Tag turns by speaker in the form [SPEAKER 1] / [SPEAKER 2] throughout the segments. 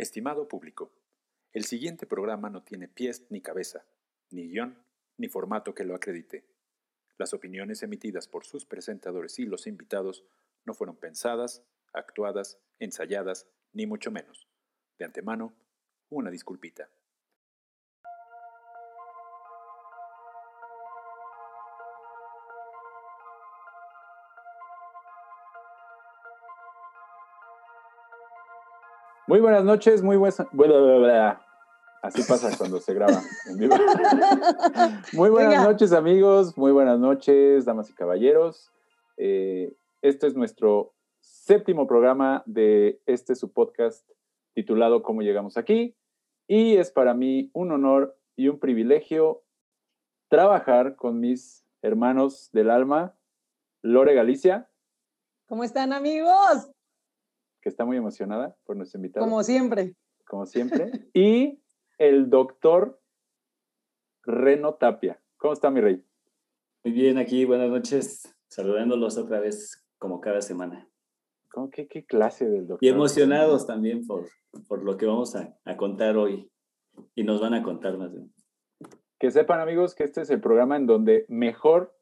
[SPEAKER 1] Estimado público, el siguiente programa no tiene pies ni cabeza, ni guion, ni formato que lo acredite. Las opiniones emitidas por sus presentadores y los invitados no fueron pensadas, actuadas, ensayadas, ni mucho menos. De antemano, una disculpita. Muy buenas noches, muy buenas. Así pasa cuando se graba en vivo. Muy buenas noches, amigos. Muy buenas noches, damas y caballeros. Eh, este es nuestro séptimo programa de este su podcast titulado ¿Cómo llegamos aquí? Y es para mí un honor y un privilegio trabajar con mis hermanos del alma, Lore Galicia.
[SPEAKER 2] ¿Cómo están, amigos?
[SPEAKER 1] Que está muy emocionada por nuestro invitado.
[SPEAKER 2] Como siempre.
[SPEAKER 1] Como siempre. y el doctor Reno Tapia. ¿Cómo está, mi rey?
[SPEAKER 3] Muy bien, aquí, buenas noches. Saludándolos otra vez, como cada semana.
[SPEAKER 1] ¿Cómo, qué, qué clase del doctor?
[SPEAKER 3] Y emocionados también por, por lo que vamos a, a contar hoy. Y nos van a contar más bien.
[SPEAKER 1] Que sepan, amigos, que este es el programa en donde mejor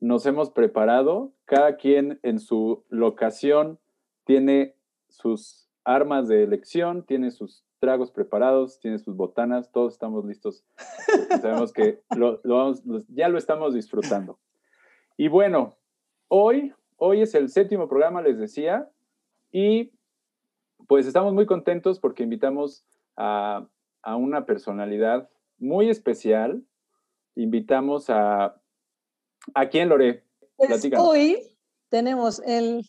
[SPEAKER 1] nos hemos preparado, cada quien en su locación, tiene sus armas de elección, tiene sus tragos preparados, tiene sus botanas, todos estamos listos. Sabemos que lo, vamos, ya lo estamos disfrutando. Y bueno, hoy, hoy es el séptimo programa, les decía, y pues estamos muy contentos porque invitamos a, a una personalidad muy especial. Invitamos a... ¿A quién, Lore?
[SPEAKER 2] Pues hoy tenemos el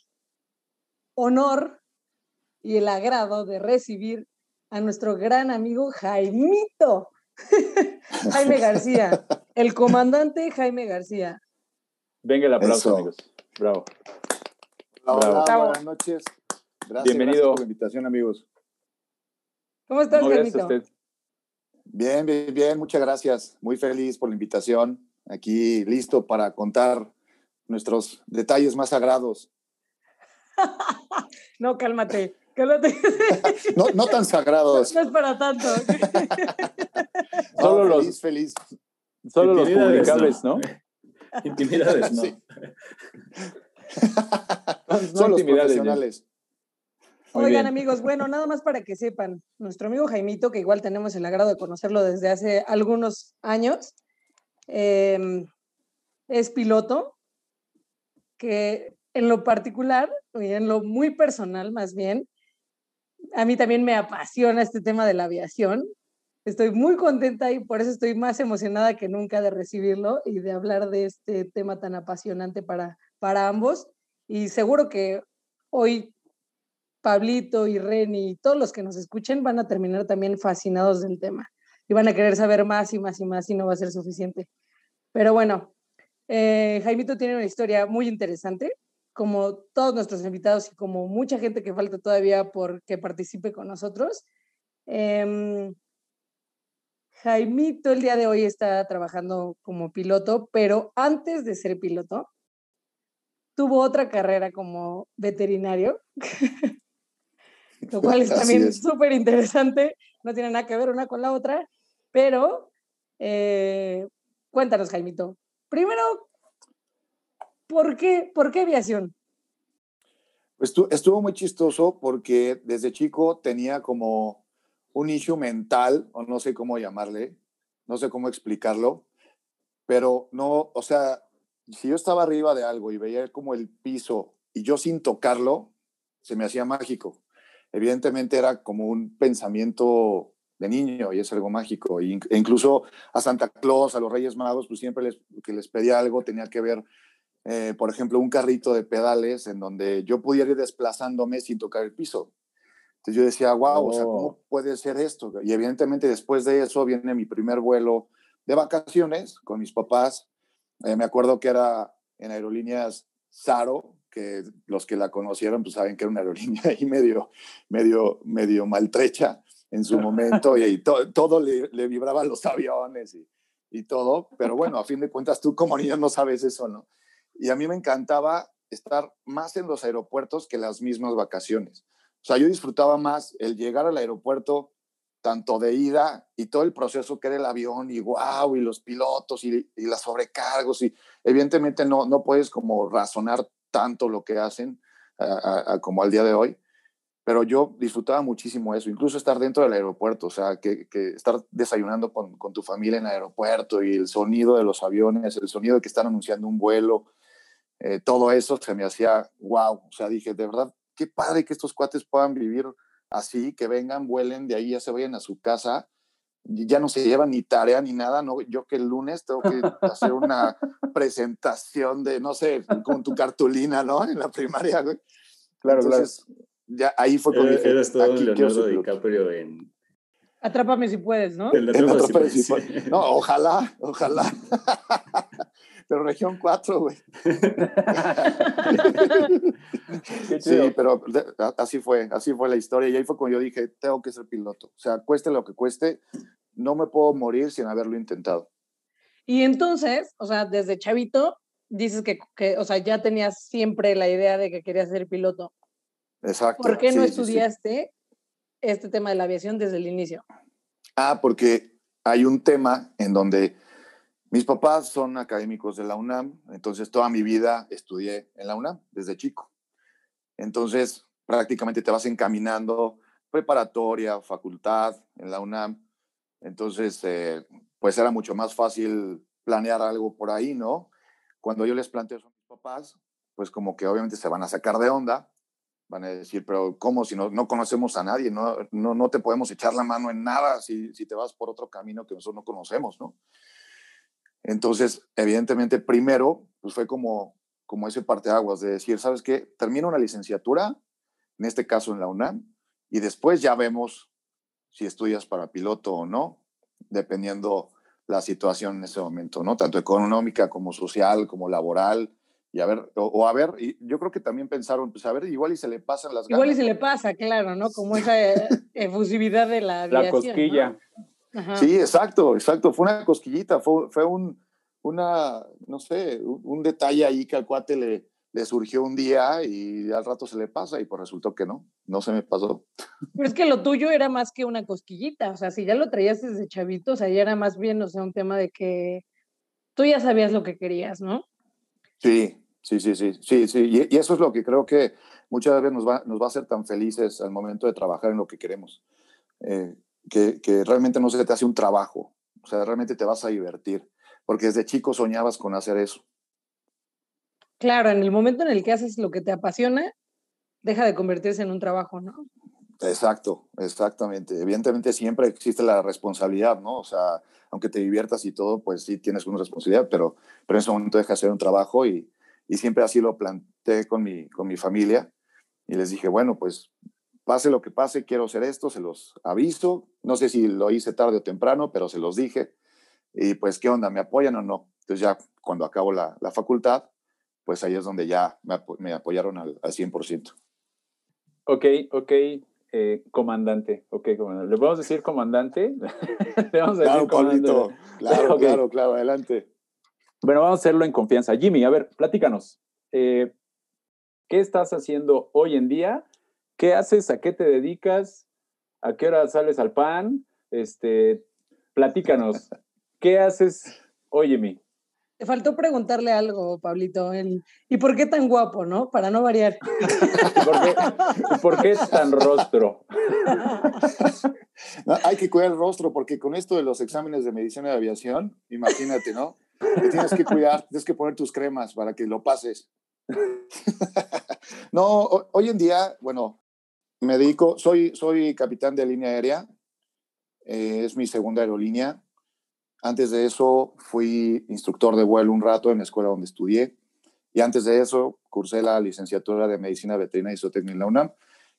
[SPEAKER 2] honor y el agrado de recibir a nuestro gran amigo Jaimito. Jaime García, el comandante Jaime García.
[SPEAKER 1] Venga el aplauso, amigos. Bravo.
[SPEAKER 4] Bravo. Buenas noches. Gracias,
[SPEAKER 1] Bienvenido.
[SPEAKER 4] por la invitación, amigos.
[SPEAKER 2] ¿Cómo estás, Jaimito?
[SPEAKER 4] Bien, bien, bien. Muchas gracias. Muy feliz por la invitación. Aquí listo para contar nuestros detalles más sagrados.
[SPEAKER 2] no, cálmate.
[SPEAKER 4] no, no tan sagrados.
[SPEAKER 2] No, es para tanto.
[SPEAKER 1] Solo los
[SPEAKER 4] feliz, feliz.
[SPEAKER 1] Solo los publicables, ¿no?
[SPEAKER 3] Intimidades, ¿no?
[SPEAKER 4] Sí.
[SPEAKER 1] no
[SPEAKER 4] Son los
[SPEAKER 1] intimidades,
[SPEAKER 4] profesionales.
[SPEAKER 1] Muy
[SPEAKER 2] Oigan,
[SPEAKER 1] bien.
[SPEAKER 2] amigos, bueno, nada más para que sepan, nuestro amigo Jaimito, que igual tenemos el agrado de conocerlo desde hace algunos años, eh, es piloto, que en lo particular, y en lo muy personal más bien, a mí también me apasiona este tema de la aviación. Estoy muy contenta y por eso estoy más emocionada que nunca de recibirlo y de hablar de este tema tan apasionante para, para ambos. Y seguro que hoy Pablito y Reni y todos los que nos escuchen van a terminar también fascinados del tema y van a querer saber más y más y más y no va a ser suficiente. Pero bueno, eh, Jaimito tiene una historia muy interesante, como todos nuestros invitados y como mucha gente que falta todavía por que participe con nosotros. Eh, Jaimito el día de hoy está trabajando como piloto, pero antes de ser piloto, tuvo otra carrera como veterinario, lo cual es también súper interesante, no tiene nada que ver una con la otra, pero eh, cuéntanos, Jaimito. Primero, ¿por qué, ¿por qué aviación?
[SPEAKER 4] Pues tu- estuvo muy chistoso porque desde chico tenía como un issue mental, o no sé cómo llamarle, no sé cómo explicarlo, pero no, o sea, si yo estaba arriba de algo y veía como el piso y yo sin tocarlo, se me hacía mágico. Evidentemente era como un pensamiento de niño y es algo mágico. E e incluso a Santa Claus, a los Reyes Magos, pues siempre les, que les pedía algo tenía que ver eh, por ejemplo, un carrito de pedales en donde yo pudiera ir desplazándome sin tocar el piso. Entonces yo decía, wow, o sea,
[SPEAKER 1] Oh.
[SPEAKER 4] ¿cómo puede ser esto? Y evidentemente después de eso viene mi primer vuelo de vacaciones con mis papás. Eh, me acuerdo que era en aerolíneas Saro, que los que la conocieron pues saben que era una aerolínea ahí medio, medio, medio maltrecha en su momento y, y to- todo le, le vibraba a los aviones y, y todo, pero bueno, a fin de cuentas tú como niño no sabes eso, ¿no? Y a mí me encantaba estar más en los aeropuertos que las mismas vacaciones. sea, yo disfrutaba más el llegar al aeropuerto, tanto de ida y todo el proceso que era el avión y wow, y los pilotos y, y las sobrecargos y evidentemente no, no puedes como razonar tanto lo que hacen como al día de hoy, pero yo disfrutaba muchísimo eso, incluso estar dentro del aeropuerto, o sea, que, que estar desayunando con, con, tu familia en el aeropuerto y el sonido de los aviones, el sonido de que están anunciando un vuelo, eh, todo eso se me hacía wow, o sea, dije, de verdad, qué padre que estos cuates puedan vivir así, que vengan, vuelen, de ahí ya se vayan a su casa, ya no se llevan ni tarea ni nada, ¿no? Yo que el lunes tengo que hacer una presentación de, no sé, con tu cartulina, ¿no? En la primaria, güey. Claro, Entonces, claro. Ya ahí fue cuando
[SPEAKER 3] dije, Eres todo aquí Leonardo DiCaprio en...
[SPEAKER 2] Atrápame si puedes, ¿no?
[SPEAKER 4] En Atrápame si puedes. No, ojalá, ojalá. pero región 4, güey. sí, pero así fue, así fue la historia. Y ahí fue cuando yo dije, tengo que ser piloto. O sea, cueste lo que cueste, no me puedo morir sin haberlo intentado.
[SPEAKER 2] Y entonces, o sea, desde chavito, dices que, que o sea, ya tenías siempre la idea de que querías ser piloto.
[SPEAKER 4] Exacto.
[SPEAKER 2] ¿Por qué no estudiaste este tema de la aviación desde el inicio?
[SPEAKER 4] Ah, porque hay un tema en donde mis papás son académicos de la UNAM, entonces toda mi vida estudié en la UNAM desde chico. Entonces prácticamente te vas encaminando preparatoria, facultad en la UNAM. Entonces, eh, pues era mucho más fácil planear algo por ahí, ¿no? Cuando yo les planteo eso a mis papás, pues como que obviamente se van a sacar de onda, van a decir, pero ¿cómo si no, no conocemos a nadie? No, no, no te podemos echar la mano en nada si, si te vas por otro camino que nosotros no conocemos, ¿no? Entonces, evidentemente, primero, pues fue como, como ese parteaguas de decir, ¿sabes qué? Termino una licenciatura, en este caso en la UNAM, y después ya vemos si estudias para piloto o no, dependiendo la situación en ese momento, ¿no? Tanto económica como social, como laboral, y a ver, o, a ver, y yo creo que también pensaron, pues a ver, igual y se le pasan las
[SPEAKER 2] ganas. Igual y se le pasa, claro, ¿no? Como esa efusividad de la
[SPEAKER 1] aviación, La cosquilla.
[SPEAKER 4] Sí, exacto, exacto. Fue una cosquillita, fue, fue un, una, no sé, un, detalle ahí que al cuate le, le surgió un día y al rato se le pasa y pues resultó que no, no se me pasó.
[SPEAKER 2] Pero es que lo tuyo era más que una cosquillita, o sea, si ya lo traías desde chavito, o sea, ya era más bien, o sea, un tema de que tú ya sabías lo que querías, ¿no?
[SPEAKER 4] Sí, Sí, sí, sí, sí, sí. Y, eso es lo que creo que muchas veces nos va, nos va a hacer tan felices al momento de trabajar en lo que queremos. Eh, que, que, realmente no se te hace un trabajo, o sea, realmente te vas a divertir, porque desde chico soñabas con hacer eso.
[SPEAKER 2] Claro, en el momento en el que haces lo que te apasiona, deja de convertirse en un trabajo, ¿no?
[SPEAKER 4] Exacto, exactamente. Evidentemente siempre existe la responsabilidad, ¿no? O sea, aunque te diviertas y todo, pues sí tienes una responsabilidad, pero, pero en ese momento deja de ser un trabajo y, y siempre así lo planteé con mi, con mi familia y les dije, bueno, pues pase lo que pase, quiero hacer esto, se los aviso, no sé si lo hice tarde o temprano, pero se los dije y pues qué onda, ¿me apoyan o no? Entonces ya cuando acabo la, la facultad, pues ahí es donde ya me, me apoyaron al, al, 100%.
[SPEAKER 1] Ok, ok, eh, comandante, ok, comandante. ¿Le podemos decir comandante?
[SPEAKER 4] ¿Le vamos a decir claro, comandante? claro, claro, claro, adelante.
[SPEAKER 1] Bueno, vamos a hacerlo en confianza. Jimmy, a ver, platícanos. Eh, ¿Qué estás haciendo hoy en día? ¿Qué haces? ¿A qué te dedicas? ¿A qué hora sales al pan? Este, platícanos. ¿Qué haces hoy, Jimmy?
[SPEAKER 2] Te faltó preguntarle algo, Pablito. ¿Y por qué tan guapo, no? Para no variar.
[SPEAKER 1] ¿Por qué, ¿por qué tan rostro?
[SPEAKER 4] hay que cuidar el rostro porque con esto de los exámenes de medicina de aviación, imagínate, ¿no? Te tienes que cuidar, tienes que poner tus cremas para que lo pases. no, hoy en día, bueno, me dedico, soy, soy capitán de línea aérea, eh, es mi segunda aerolínea. Antes de eso fui instructor de vuelo un rato en la escuela donde estudié y antes de eso cursé la licenciatura de Medicina Veterinaria y Zootecnia en la UNAM.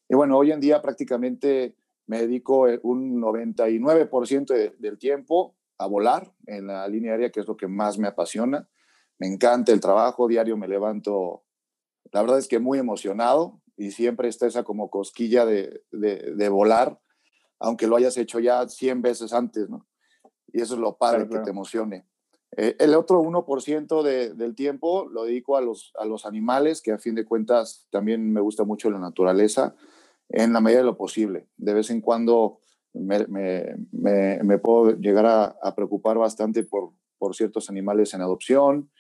[SPEAKER 4] Y bueno, hoy en día prácticamente me dedico un 99% del tiempo a volar en la línea aérea, que es lo que más me apasiona. Me encanta el trabajo, diario me levanto, la verdad es que muy emocionado y siempre está esa como cosquilla de, de, volar, aunque lo hayas hecho ya 100 veces antes, ¿no? Y eso es lo padre que te emocione. Eh, el otro 1% de, del tiempo lo dedico a los, a los animales, que a fin de cuentas también me gusta mucho la naturaleza. en la medida de lo posible. De vez en cuando me, me, puedo llegar a, a, preocupar bastante por, por ciertos animales en adopción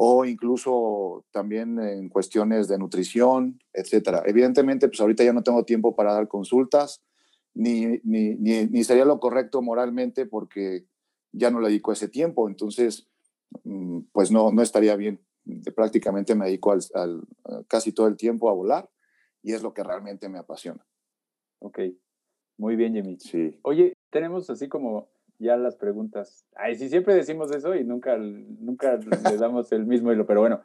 [SPEAKER 4] o incluso también en cuestiones de nutrición, etcétera. Evidentemente, pues ahorita ya no tengo tiempo para dar consultas, ni, ni, ni, sería lo correcto moralmente porque ya no le dedico ese tiempo, entonces, mm, pues no, no estaría bien. Prácticamente me dedico al, casi todo el tiempo a volar y es lo que realmente me apasiona.
[SPEAKER 1] Ok, muy bien, Jimmy.
[SPEAKER 4] Sí.
[SPEAKER 1] Oye, tenemos así como ya las preguntas. Ay, sí, siempre decimos eso y nunca, nunca le damos el mismo hilo, pero bueno.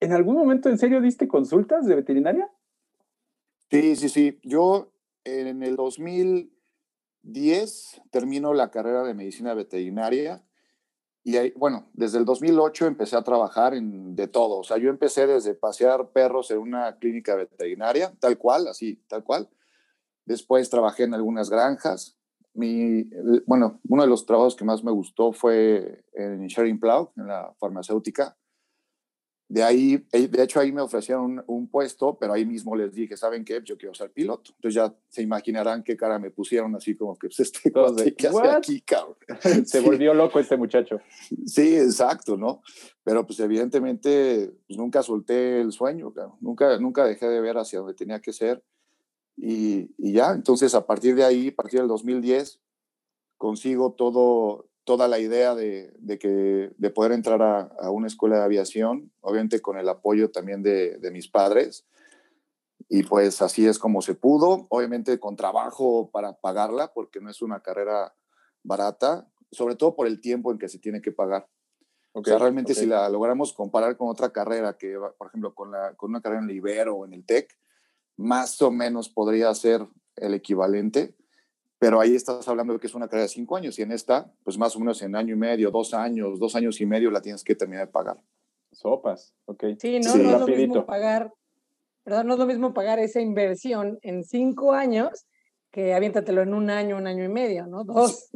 [SPEAKER 1] ¿En algún momento en serio diste consultas de veterinaria?
[SPEAKER 4] Sí, sí, sí. Yo en el 2010 termino la carrera de medicina veterinaria y ahí, bueno, desde el 2008 empecé a trabajar en de todo. O sea, yo empecé desde pasear perros en una clínica veterinaria, tal cual, así, tal cual. Después trabajé en algunas granjas, mi, bueno, uno de los trabajos que más me gustó fue en Sharing Plow, en la farmacéutica. De ahí, eh, de hecho, ahí me ofrecieron un, puesto, pero ahí mismo les dije, ¿saben qué? Yo quiero ser piloto. Entonces ya se imaginarán qué cara me pusieron, así como que, pues, este
[SPEAKER 1] de, ¿qué hace aquí, cabrón? se volvió loco este muchacho.
[SPEAKER 4] Sí, exacto, ¿no? Pero pues evidentemente, pues, nunca solté el sueño, Nunca, nunca dejé de ver hacia donde tenía que ser. Y, ya, entonces a partir de ahí, a partir del 2010, consigo todo, toda la idea de, de que, de poder entrar a, a, una escuela de aviación, obviamente con el apoyo también de, de, mis padres. Y pues así es como se pudo, obviamente con trabajo para pagarla, porque no es una carrera barata, sobre todo por el tiempo en que se tiene que pagar. o sea, realmente si la logramos comparar con otra carrera, que por ejemplo con, la, con una carrera en el Ibero o en el TEC, más o menos podría ser el equivalente, pero ahí estás hablando de que es una carrera de cinco años y en esta, pues más o menos en año y medio, dos años, dos años y medio la tienes que terminar de pagar.
[SPEAKER 1] Sopas, ok.
[SPEAKER 2] Sí, no, no es lo mismo pagar, perdón, no es lo mismo pagar esa inversión en cinco años que aviéntatelo en un año, un año y medio, ¿no? Dos.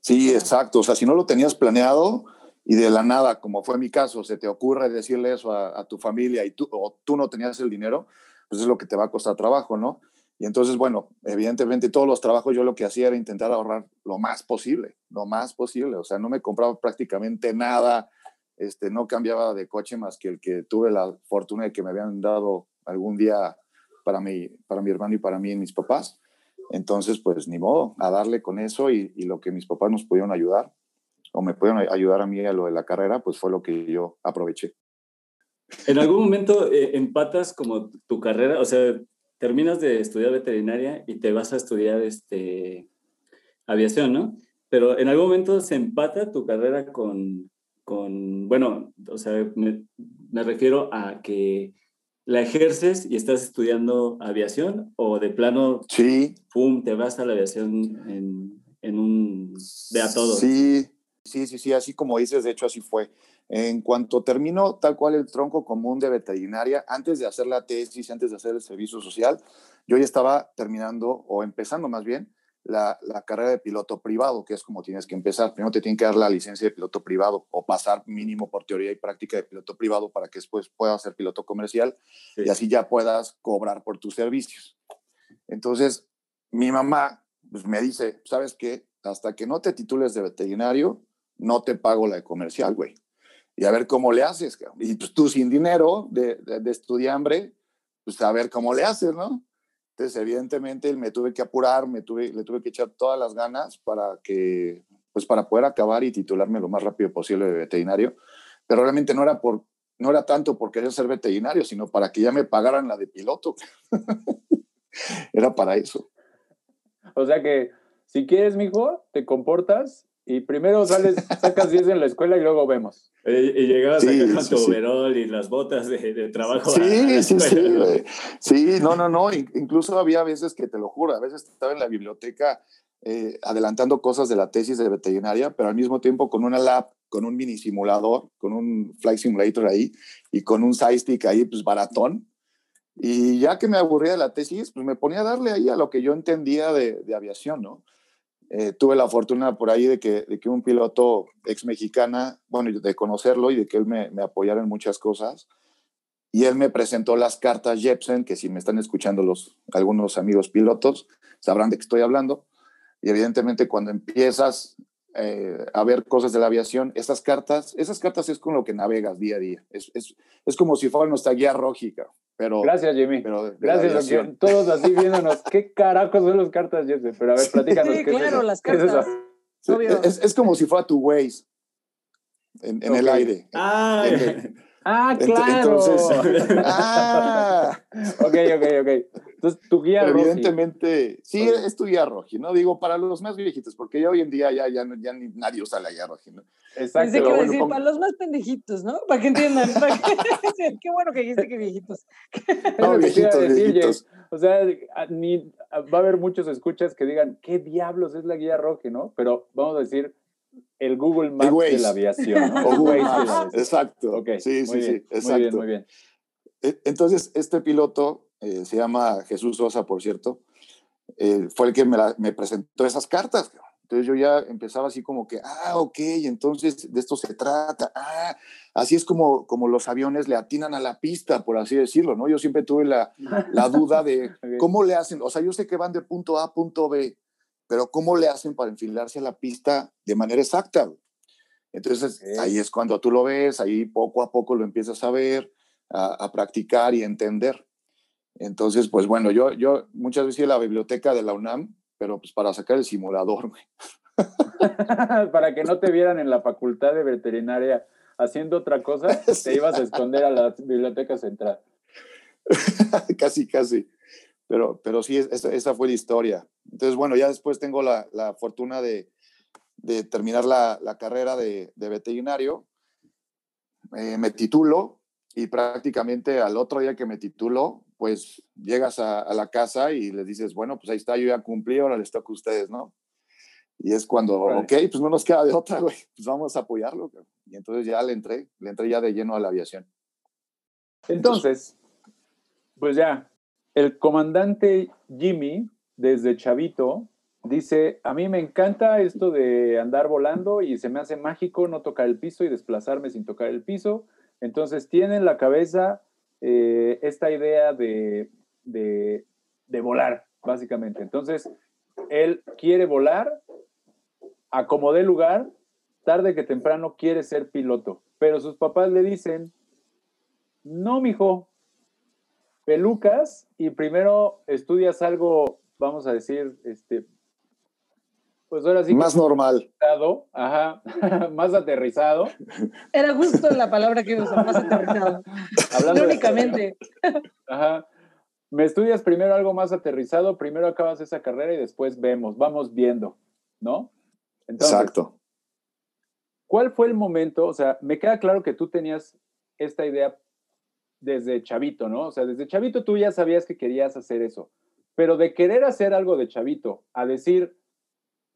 [SPEAKER 4] Sí, exacto. O sea, si no lo tenías planeado y de la nada, como fue mi caso, se te ocurre decirle eso a, a tu familia y tú, o tú no tenías el dinero, pues es lo que te va a costar trabajo, ¿no? Y entonces, bueno, evidentemente todos los trabajos yo lo que hacía era intentar ahorrar lo más posible, lo más posible. O sea, no me compraba prácticamente nada, este, no cambiaba de coche más que el que tuve la fortuna de que me habían dado algún día para mi, para mi hermano y para mí y mis papás. Entonces, pues ni modo, a darle con eso y, y lo que mis papás nos pudieron ayudar o me pudieron ayudar a mí a lo de la carrera, pues fue lo que yo aproveché.
[SPEAKER 3] ¿En algún momento eh, empatas como tu carrera? O sea, terminas de estudiar veterinaria y te vas a estudiar este, aviación, ¿no? Pero en algún momento se empata tu carrera con, con bueno, o sea, me, me refiero a que la ejerces y estás estudiando aviación o de plano,
[SPEAKER 4] sí.
[SPEAKER 3] pum, te vas a la aviación en, en un, de a todo.
[SPEAKER 4] Sí, sí, sí, sí, así como dices, de hecho así fue. En cuanto terminó tal cual el tronco común de veterinaria, antes de hacer la tesis, antes de hacer el servicio social, yo ya estaba terminando o empezando más bien la, carrera de piloto privado, que es como tienes que empezar. Primero te tienen que dar la licencia de piloto privado o pasar mínimo por teoría y práctica de piloto privado para que después puedas ser piloto comercial y así ya puedas cobrar por tus servicios. Entonces, mi mamá pues, me dice, ¿sabes qué? Hasta que no te titules de veterinario, no te pago la de comercial, güey y a ver cómo le haces. Y pues tú sin dinero de, de, estudiambre, pues a ver cómo le haces, ¿no? Entonces, evidentemente, me tuve que apurar, me tuve, le tuve que echar todas las ganas para que, pues para poder acabar y titularme lo más rápido posible de veterinario. Pero realmente no era por, no era tanto por querer ser veterinario, sino para que ya me pagaran la de piloto. era para eso.
[SPEAKER 1] O sea que, si quieres, mijo, te comportas y primero sales, sacas 10 en la escuela y luego vemos.
[SPEAKER 3] Y, llegabas sí, con tu overol y las botas de, trabajo.
[SPEAKER 4] Sí, sí, sí. Sí, no, no, no. Incluso había veces que te lo juro, a veces estaba en la biblioteca eh, adelantando cosas de la tesis de veterinaria, pero al mismo tiempo con una lab, con un mini simulador, con un flight simulator ahí y con un side stick ahí, pues baratón. Y ya que me aburría de la tesis, pues me ponía a darle ahí a lo que yo entendía de, de aviación, ¿no? Eh, tuve la fortuna por ahí de que, de que un piloto ex mexicana, bueno, de conocerlo y de que él me, me apoyara en muchas cosas, y él me presentó las cartas Jepsen, que si me están escuchando los, algunos amigos pilotos, sabrán de qué estoy hablando. Y evidentemente cuando empiezas eh, a ver cosas de la aviación, esas cartas, esas cartas es con lo que navegas día a día. Es, es, es como si fuera nuestra guía rógica. Pero,
[SPEAKER 1] Gracias, Jimmy.
[SPEAKER 4] pero
[SPEAKER 1] Gracias, porque todos así viéndonos. ¿Qué carajos son las cartas, Jesse? Pero a ver, platícanos.
[SPEAKER 2] Sí,
[SPEAKER 1] ¿qué es
[SPEAKER 2] claro, las
[SPEAKER 1] ¿Qué es eso?
[SPEAKER 2] cartas.
[SPEAKER 4] Es, es como si fuera tu Waze en, en el aire.
[SPEAKER 3] Ah,
[SPEAKER 1] Ah, claro.
[SPEAKER 4] entonces- Ah,
[SPEAKER 1] ok, ok, ok. Entonces, tu guía Rocky.
[SPEAKER 4] evidentemente, sí,
[SPEAKER 1] Ok.
[SPEAKER 4] es tu guía roji, ¿no? Digo, para los más viejitos, porque ya hoy en día ya, ya, ya ni nadie usa la guía roji, ¿no?
[SPEAKER 1] Exacto.
[SPEAKER 2] Pensé que iba a
[SPEAKER 4] bueno,
[SPEAKER 2] decir, para los más pendejitos, ¿no? Para que entiendan. para que- Qué bueno que dijiste que viejitos.
[SPEAKER 1] Es
[SPEAKER 4] No,
[SPEAKER 1] lo que te iba a
[SPEAKER 4] viejitos,
[SPEAKER 1] decir,
[SPEAKER 4] viejitos.
[SPEAKER 1] O sea, ni, va a haber muchos escuchas que digan, ¿qué diablos es la guía Rocky, no? Pero vamos a decir, el Google Maps de
[SPEAKER 4] Waze.
[SPEAKER 1] la aviación. ¿no?
[SPEAKER 4] O
[SPEAKER 1] El
[SPEAKER 4] Google
[SPEAKER 1] de la
[SPEAKER 4] Maps,
[SPEAKER 1] aviación.
[SPEAKER 4] exacto.
[SPEAKER 1] Ok,
[SPEAKER 4] sí,
[SPEAKER 1] muy
[SPEAKER 4] sí,
[SPEAKER 1] bien,
[SPEAKER 4] sí, exacto.
[SPEAKER 1] Muy bien, muy bien.
[SPEAKER 4] E- Entonces, este piloto, eh, se llama Jesús Sosa, por cierto, eh, fue el que me, la- me presentó esas cartas. Entonces yo ya empezaba así como que, ah, ok, entonces de esto se trata. Ah, así es como, como los aviones le atinan a la pista, por así decirlo, ¿no? Yo siempre tuve la, la duda de cómo le hacen. O sea, yo sé que van de punto A a punto B, pero ¿cómo le hacen para enfilarse a la pista de manera exacta? Entonces,
[SPEAKER 1] Ok.
[SPEAKER 4] ahí es cuando tú lo ves, ahí poco a poco lo empiezas a ver, a, a practicar y a entender. Entonces, pues bueno, yo, yo muchas veces iba a la biblioteca de la UNAM, pero pues para sacar el simulador, güey.
[SPEAKER 1] Para que no te vieran en la facultad de veterinaria haciendo otra cosa,
[SPEAKER 4] Sí.
[SPEAKER 1] te ibas a esconder a la biblioteca central.
[SPEAKER 4] casi, casi. Pero, pero sí, es- esa, esa fue la historia. Entonces, bueno, ya después tengo la, la fortuna de, de terminar la, la carrera de, de veterinario. Eh, me titulo y prácticamente al otro día que me titulo, pues llegas a, a la casa y les dices, bueno, pues ahí está, yo ya cumplí, ahora les toca a ustedes, ¿no? Y es cuando, ok, pues no nos queda de otra, güey, pues vamos a apoyarlo. Y entonces ya le entré, le entré ya de lleno a la aviación.
[SPEAKER 1] Entonces, pues ya, el comandante Jimmy, desde Chavito, dice, a mí me encanta esto de andar volando y se me hace mágico no tocar el piso y desplazarme sin tocar el piso. Entonces tiene en la cabeza eh, esta idea de, de, de volar, básicamente. Entonces, él quiere volar, acomodé lugar, tarde que temprano quiere ser piloto, pero sus papás le dicen, no, mijo, pelucas y primero estudias algo, vamos a decir, este, pues ahora sí que
[SPEAKER 4] Más normal.
[SPEAKER 1] aterrizado, ajá, más aterrizado,
[SPEAKER 2] Era justo la palabra que usar, más aterrizado.
[SPEAKER 1] hablando de-
[SPEAKER 2] Irónicamente.
[SPEAKER 1] Ajá. Me estudias primero algo más aterrizado, primero acabas esa carrera y después vemos, vamos viendo, ¿no? Entonces,
[SPEAKER 4] Exacto.
[SPEAKER 1] ¿cuál fue el momento? O sea, me queda claro que tú tenías esta idea desde chavito, ¿no? O sea, desde chavito tú ya sabías que querías hacer eso, pero de querer hacer algo de chavito a decir,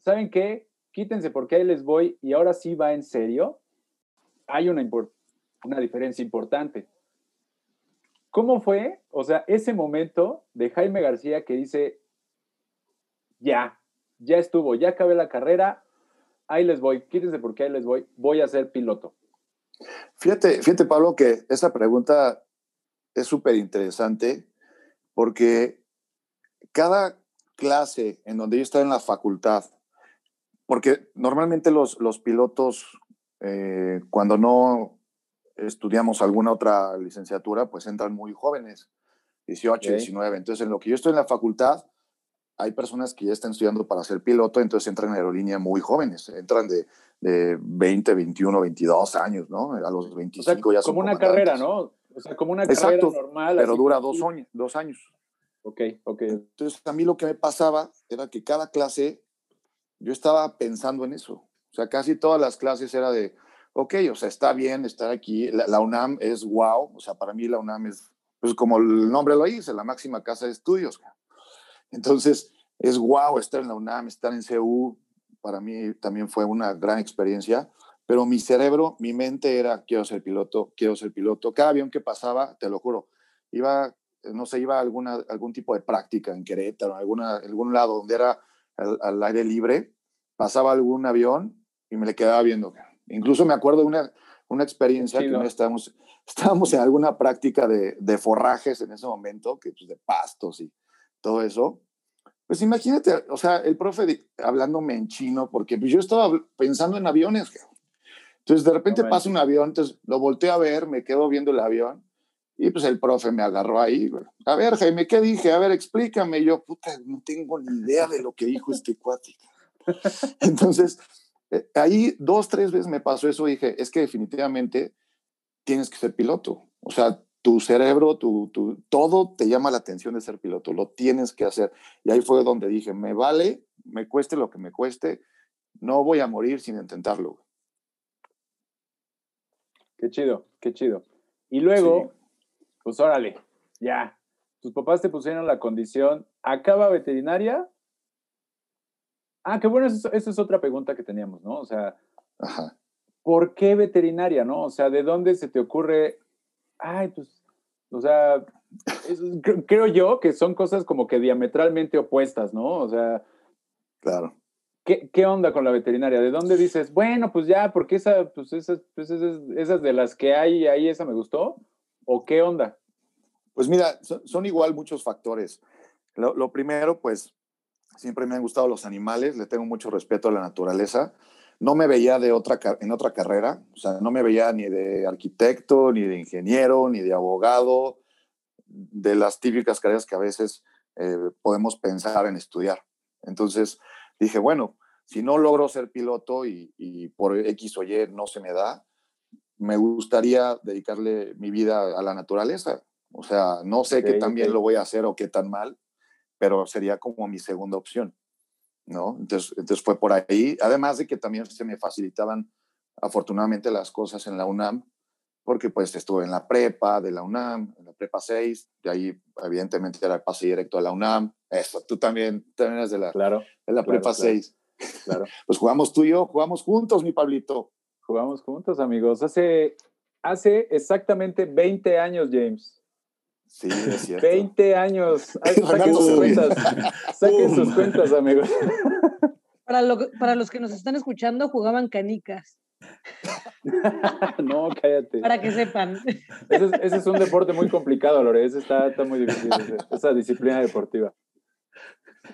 [SPEAKER 1] ¿saben qué? Quítense porque ahí les voy y ahora sí va en serio, hay una, una diferencia importante. ¿Cómo fue? O sea, ese momento de Jaime García que dice, ya, ya estuvo, ya acabé la carrera, ahí les voy, quítense porque ahí les voy, voy a ser piloto.
[SPEAKER 4] Fíjate, fíjate, Pablo, que esa pregunta es súper interesante porque cada clase en donde yo estaba en la facultad, porque normalmente los, los pilotos, eh, cuando no estudiamos alguna otra licenciatura, pues entran muy jóvenes, 18,
[SPEAKER 1] Ok.
[SPEAKER 4] 19. Entonces, en lo que yo estoy en la facultad, hay personas que ya están estudiando para ser piloto, entonces entran en aerolínea muy jóvenes, entran de, de 20, 21, 22 años, ¿no? A los
[SPEAKER 1] O
[SPEAKER 4] 25
[SPEAKER 1] sea,
[SPEAKER 4] ya son
[SPEAKER 1] como una
[SPEAKER 4] comandantes.
[SPEAKER 1] carrera, ¿no? O sea, como una
[SPEAKER 4] Exacto,
[SPEAKER 1] carrera normal.
[SPEAKER 4] Pero
[SPEAKER 1] así
[SPEAKER 4] dura dos años, dos años.
[SPEAKER 1] Ok, ok.
[SPEAKER 4] Entonces, a mí lo que me pasaba era que cada clase, yo estaba pensando en eso. O sea, casi todas las clases era de, ok, o sea, está bien estar aquí. La, la UNAM es wow. O sea, para mí la UNAM es, pues como el nombre lo dice, la máxima casa de estudios. Entonces, es wow estar en la UNAM, estar en CU. Para mí también fue una gran experiencia. Pero mi cerebro, mi mente era, quiero ser piloto, quiero ser piloto. Cada avión que pasaba, te lo juro, iba no sé, iba a alguna, algún tipo de práctica en Querétaro, alguna, algún lado donde era al, al, aire libre, pasaba algún avión y me le quedaba viendo. Incluso me acuerdo de una, una experencia
[SPEAKER 1] Chido.
[SPEAKER 4] que vez estábamos, estábamos en alguna práctica de, de forrajes en ese momento, que pues de pastos y todo eso. Pues imagínate, o sea, el profe hablándome en chino, porque pues yo estaba pensando en aviones. Entonces de repente pasa un avión, entonces lo volteo a ver, me quedo viendo el avión y pues el profe me agarró ahí. A ver, Jaime, ¿qué dije? A ver, explícame. yo, puta, no tengo ni idea de lo que dijo este cuate. Entonces, eh, ahí dos, tres veces me pasó eso. Dije, es que definitivamente tienes que ser piloto. O sea, tu cerebro, tu, tu, todo te llama la atención de ser piloto. Lo tienes que hacer. Y ahí fue donde dije, me vale, me cueste lo que me cueste. No voy a morir sin intentarlo.
[SPEAKER 1] Qué chido, qué chido. Y luego, pues órale, ya. Tus papás te pusieron la condición, acaba veterinaria. Ah, qué bueno, esa es otra pregunta que teníamos, ¿no? O sea, ¿por qué veterinaria, no? O sea, ¿de dónde se te ocurre? Ay, pues, o sea, creo yo que son cosas como que diametralmente opuestas, ¿no? O sea,
[SPEAKER 4] claro.
[SPEAKER 1] ¿Qué, onda con la veterinaria? ¿De dónde dices, bueno, pues ya, porque esa, pues esas, pues esas, de las que hay ahí, esa me gustó? ¿O qué onda?
[SPEAKER 4] Pues mira, son, igual muchos factores. Lo, primero, pues siempre me han gustado los animales, le tengo mucho respeto a la naturaleza. No me veía de otra, en otra carrera, o sea, no me veía ni de arquitecto, ni de ingeniero, ni de abogado, de las típicas carreras que a veces eh, podemos pensar en estudiar. Entonces, dije, bueno, si no logro ser piloto y, por X o Y no se me da, me gustaría dedicarle mi vida a la naturaleza. O sea, no sé qué tan bien lo voy a hacer o qué tan mal, pero sería como mi segunda opción, ¿no? Entonces, entonces fue por ahí. Además de que también se me facilitaban afortunadamente las cosas en la UNAM, porque pues estuve en la prepa de la UNAM, en la prepa 6, de ahí evidentemente era el pase directo a la UNAM. Eso, tú también, también eres de la,
[SPEAKER 1] claro,
[SPEAKER 4] de la prepa 6. Claro. pues jugamos tú y yo, jugamos juntos, mi Pablito.
[SPEAKER 1] Jugamos juntos, amigos. Hace, hace exactamente 20 años, James.
[SPEAKER 4] Sí, es cierto.
[SPEAKER 1] 20 años. Saquen sus cuentas. Saquen sus cuentas, amigos.
[SPEAKER 2] Para, para los que nos están escuchando, jugaban canicas.
[SPEAKER 1] no, cállate.
[SPEAKER 2] Para que sepan.
[SPEAKER 1] Ese es, un deporte muy complicado, Lore. Ese está, está muy difícil, esa disciplina deportiva.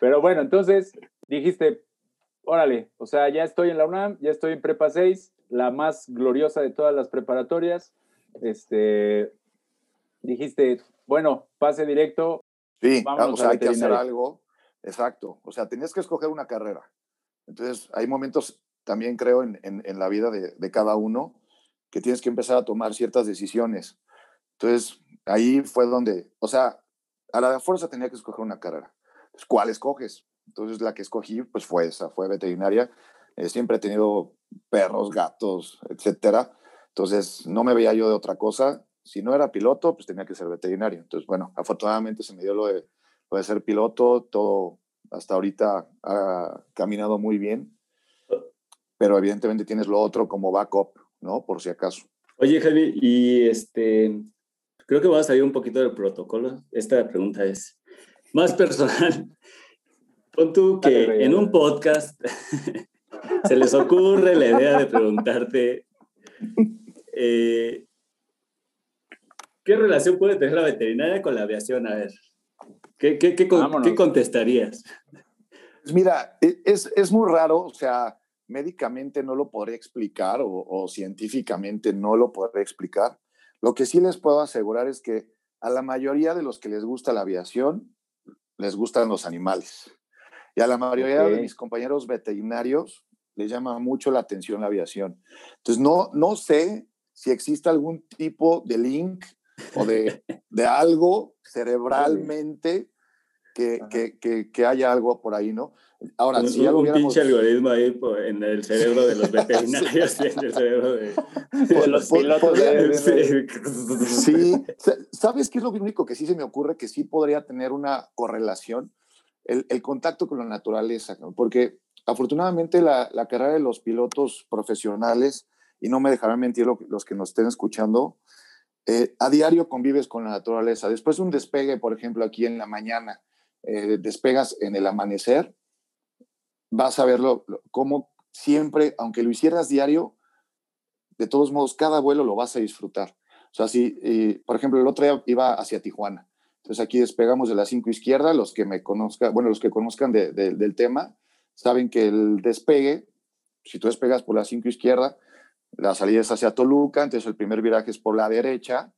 [SPEAKER 1] Pero bueno, entonces dijiste, órale, o sea, ya estoy en la UNAM, ya estoy en Prepa 6, la más gloriosa de todas las preparatorias. Este, dijiste, bueno, pase directo.
[SPEAKER 4] Sí, o sea, hay que hacer algo. Exacto. O sea, tenías que escoger una carrera. Entonces, hay momentos también creo en, en, la vida de, de, cada uno que tienes que empezar a tomar ciertas decisiones. Entonces, ahí fue donde, o sea, a la fuerza tenía que escoger una carrera. Pues, ¿Cuál escoges? Entonces, la que escogí, pues fue esa, fue veterinaria. Eh, siempre he tenido perros, gatos, etcétera. Entonces, no me veía yo de otra cosa. Si no era piloto, pues tenía que ser veterinario. Entonces, bueno, afortunadamente se me dio lo de, lo de ser piloto. Todo hasta ahorita ha caminado muy bien pero evidentemente tienes lo otro como backup, ¿no? Por si acaso.
[SPEAKER 3] Oye, Javi, y este, creo que voy a salir un poquito del protocolo. Esta pregunta es más personal. Pon tú que en un podcast se les ocurre la idea de preguntarte eh, ¿qué relación puede tener la veterinaria con la aviación? A ver, ¿qué, qué, qué, ¿qué contestarías?
[SPEAKER 4] Pues mira, e, es, es muy raro, o sea, médicamente no lo podré explicar o, científicamente no lo podré explicar. Lo que sí les puedo asegurar es que a la mayoría de los que les gusta la aviación, les gustan los animales. Y a la mayoría de mis compañeros veterinarios les llama mucho la atención la aviación. Entonces, no, no sé si existe algún tipo de link o de, de algo cerebralmente que, que, que, haya algo por ahí, ¿no?
[SPEAKER 3] Ahora, un, si un pinche algoritmo ahí en el cerebro de los veterinarios y en el cerebro de, los pilotos.
[SPEAKER 4] sí, ¿sabes qué es lo único que sí se me ocurre que sí podría tener una correlación? El, el contacto con la naturaleza, porque afortunadamente la, la, carrera de los pilotos profesionales, y no me dejarán mentir los que nos estén escuchando, eh, a diario convives con la naturaleza. Después de un despegue, por ejemplo, aquí en la mañana, eh, despegas en el amanecer, vas a verlo como siempre, aunque lo hicieras diario, de todos modos, cada vuelo lo vas a disfrutar. O sea, si, eh, por ejemplo, el otro día iba hacia Tijuana. Entonces aquí despegamos de la 5 izquierda, los que me conozcan, bueno, los que conozcan de, de, del tema, saben que el despegue, si tú despegas por la 5 izquierda, la salida es hacia Toluca, entonces el primer viraje es por la derecha.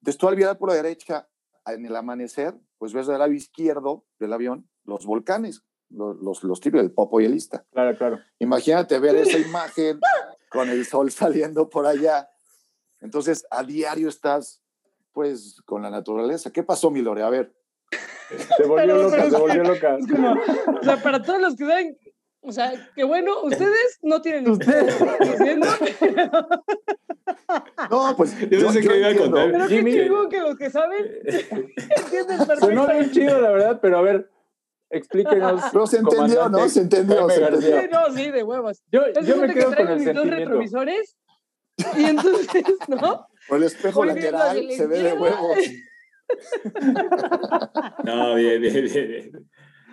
[SPEAKER 4] Entonces tú al virar por la derecha, en el amanecer, pues ves del lado izquierdo del avión los volcanes, los, los, los tipos del Popo y el Ista.
[SPEAKER 1] Claro, claro.
[SPEAKER 4] Imagínate ver esa imagen con el sol saliendo por allá. Entonces, a diario estás, pues, con la naturaleza. ¿Qué pasó, mi Lore? A ver.
[SPEAKER 1] Se volvió
[SPEAKER 2] Pero-
[SPEAKER 1] loca,
[SPEAKER 2] pero
[SPEAKER 1] se volvió loca.
[SPEAKER 2] Como, o sea, para todos los que saben, o sea, que bueno, ustedes no tienen
[SPEAKER 1] Ustedes.
[SPEAKER 2] diciendo,
[SPEAKER 4] No, pues
[SPEAKER 3] Yo pensé que iba a contar.
[SPEAKER 2] pero qué
[SPEAKER 1] Jimmy.
[SPEAKER 2] chingón que los que saben entienden
[SPEAKER 1] Sonó
[SPEAKER 2] perfectamente.
[SPEAKER 1] bien chido, la verdad, pero a ver, explíquenos.
[SPEAKER 4] Pero se entendió, ¿no? Se entendió, se
[SPEAKER 1] García.
[SPEAKER 2] Sí, no, sí, de huevos.
[SPEAKER 1] Yo, yo me
[SPEAKER 2] que
[SPEAKER 1] quedo
[SPEAKER 2] trae
[SPEAKER 1] con el
[SPEAKER 2] mis dos
[SPEAKER 1] sentimiento.
[SPEAKER 2] retrovisores y entonces, ¿no?
[SPEAKER 4] Por el espejo
[SPEAKER 2] viendo
[SPEAKER 4] lateral
[SPEAKER 2] la
[SPEAKER 4] se ve de huevos.
[SPEAKER 3] No, bien, bien, bien. bien.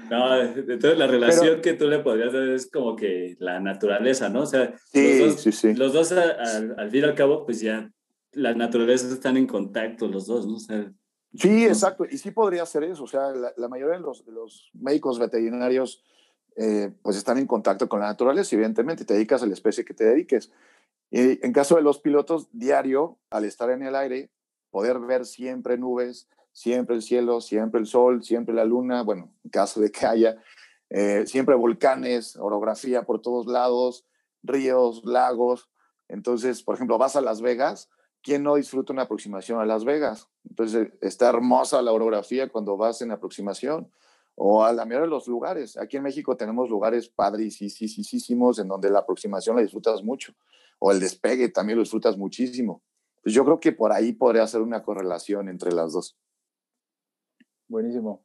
[SPEAKER 3] No, entonces la relación que tú le podrías dar es como que la naturaleza, ¿no? O sea,
[SPEAKER 4] Sí,
[SPEAKER 3] los dos,
[SPEAKER 4] sí, sí.
[SPEAKER 3] los dos al, al fin y al cabo, pues ya la naturaleza están en contacto los dos, ¿no? O sea,
[SPEAKER 4] Sí, exacto. Y sí podría ser eso. O sea, la, la mayoría de los, de los médicos veterinarios eh, pues están en contacto con la naturaleza, evidentemente, te dedicas a la especie que te dediques. Y en caso de los pilotos, diario, al estar en el aire, poder ver siempre nubes, siempre el cielo, siempre el sol, siempre la luna, bueno, en caso de que haya, eh, siempre volcanes, orografía por todos lados, ríos, lagos. Entonces, por ejemplo, vas a Las Vegas, ¿quién no disfruta una aproximación a Las Vegas? Entonces, está hermosa la orografía cuando vas en aproximación. O a la mayoría de los lugares. Aquí en México tenemos lugares padricísimos en donde la aproximación la disfrutas mucho. O el despegue también lo disfrutas muchísimo. Pues yo creo que por ahí podría ser una correlación entre las dos.
[SPEAKER 1] Buenísimo.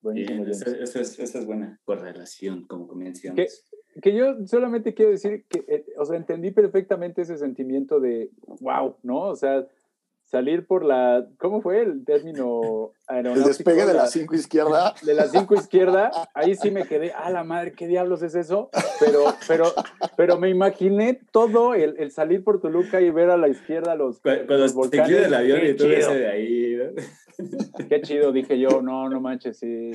[SPEAKER 1] Buenísimo.
[SPEAKER 3] esa, es, esa es buena correlación, como.
[SPEAKER 1] ¿Qué? Que yo solamente quiero decir que, eh, o sea, entendí perfectamente ese sentimiento de wow, ¿no? O sea, salir por la, ¿cómo fue el término
[SPEAKER 4] El
[SPEAKER 1] aeronáutico?
[SPEAKER 4] despegue de la 5 izquierda.
[SPEAKER 1] de la 5 izquierda, ahí sí me quedé, a la madre, ¿qué diablos es eso? Pero, pero, pero me imaginé todo el, el salir por Toluca y ver a la izquierda los,
[SPEAKER 3] Cu- Cuando
[SPEAKER 1] los volcanes.
[SPEAKER 3] inclina el avión
[SPEAKER 1] qué
[SPEAKER 3] y tú ves
[SPEAKER 1] chido,
[SPEAKER 3] de ahí, ¿no?
[SPEAKER 1] Qué chido, dije yo, no, no manches, sí.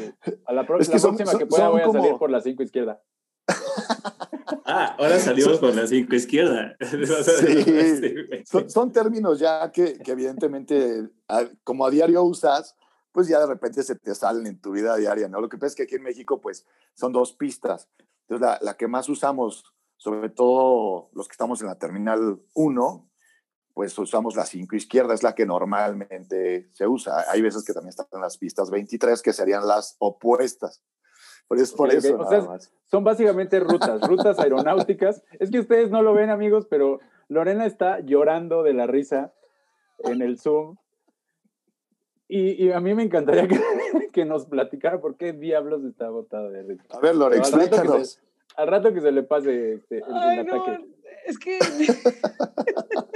[SPEAKER 1] A la, pro-
[SPEAKER 4] Es que
[SPEAKER 1] la
[SPEAKER 4] son-
[SPEAKER 1] próxima
[SPEAKER 4] son-
[SPEAKER 1] que pueda voy a salir por la 5 izquierda.
[SPEAKER 3] Ah, ahora salimos por la 5 izquierda.
[SPEAKER 4] Sí. Son, son términos ya que, que evidentemente, como a diario usas, pues ya de repente se te salen en tu vida diaria, ¿no? Lo que pasa es que aquí en México, pues, son dos pistas. Entonces, la, la que más usamos, sobre todo los que estamos en la Terminal 1, pues usamos la 5 izquierda, es la que normalmente se usa. Hay veces que también están las pistas 23, que serían las opuestas. Pero es por eso,
[SPEAKER 1] O
[SPEAKER 4] nada
[SPEAKER 1] sea,
[SPEAKER 4] más.
[SPEAKER 1] Son básicamente rutas, rutas aeronáuticas. Es que ustedes no lo ven, amigos, pero Lorena está llorando de la risa en el Zoom. Y, y a mí me encantaría que, que nos platicara por qué diablos está botada de risa.
[SPEAKER 4] A ver, Lore,
[SPEAKER 1] Pero al rato que
[SPEAKER 4] explícanos.
[SPEAKER 1] se- Al rato que se le pase este, el, el
[SPEAKER 2] Ay, no,
[SPEAKER 1] ataque.
[SPEAKER 2] Es que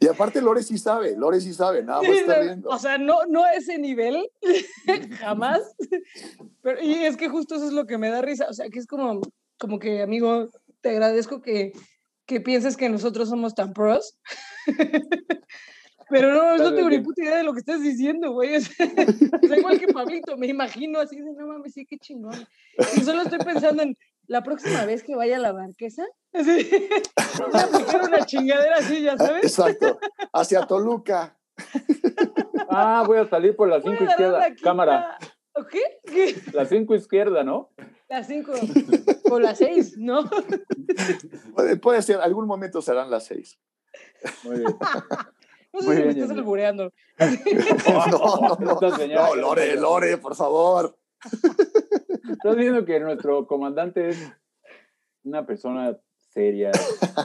[SPEAKER 4] Y aparte, Lore sí sabe, Lore sí sabe, nada más está riendo.
[SPEAKER 2] O sea, no, no a ese nivel, jamás. Pero, y es que justo eso es lo que me da risa. O sea, que es como, como que, amigo, te agradezco que, que pienses que nosotros somos tan pros. Pero no, no tengo ni puta idea de lo que estás diciendo, güey. O sea, o sea, igual que Pablito, me imagino así de, no mames, sí, qué chingón. Y solo estoy pensando en la próxima vez que vaya a la marquesa, así, voy a aplicar una chingadera así, ya sabes.
[SPEAKER 4] Exacto. Hacia Toluca.
[SPEAKER 1] Ah, voy a salir por la
[SPEAKER 2] Voy a
[SPEAKER 1] 5
[SPEAKER 2] agarrar
[SPEAKER 1] izquierda.
[SPEAKER 2] la
[SPEAKER 1] Cámara,
[SPEAKER 2] ¿O qué? ¿Qué?
[SPEAKER 1] la 5 izquierda, ¿no?
[SPEAKER 2] Las cinco o las seis, ¿no?
[SPEAKER 4] Puede, puede ser, algún momento serán las seis.
[SPEAKER 1] Muy bien.
[SPEAKER 2] No sé
[SPEAKER 1] Muy
[SPEAKER 2] si
[SPEAKER 1] bien,
[SPEAKER 2] me estás albureando.
[SPEAKER 4] No, no, no. No, Lore, Lore, por favor.
[SPEAKER 1] Estás viendo que nuestro comandante es una persona seria,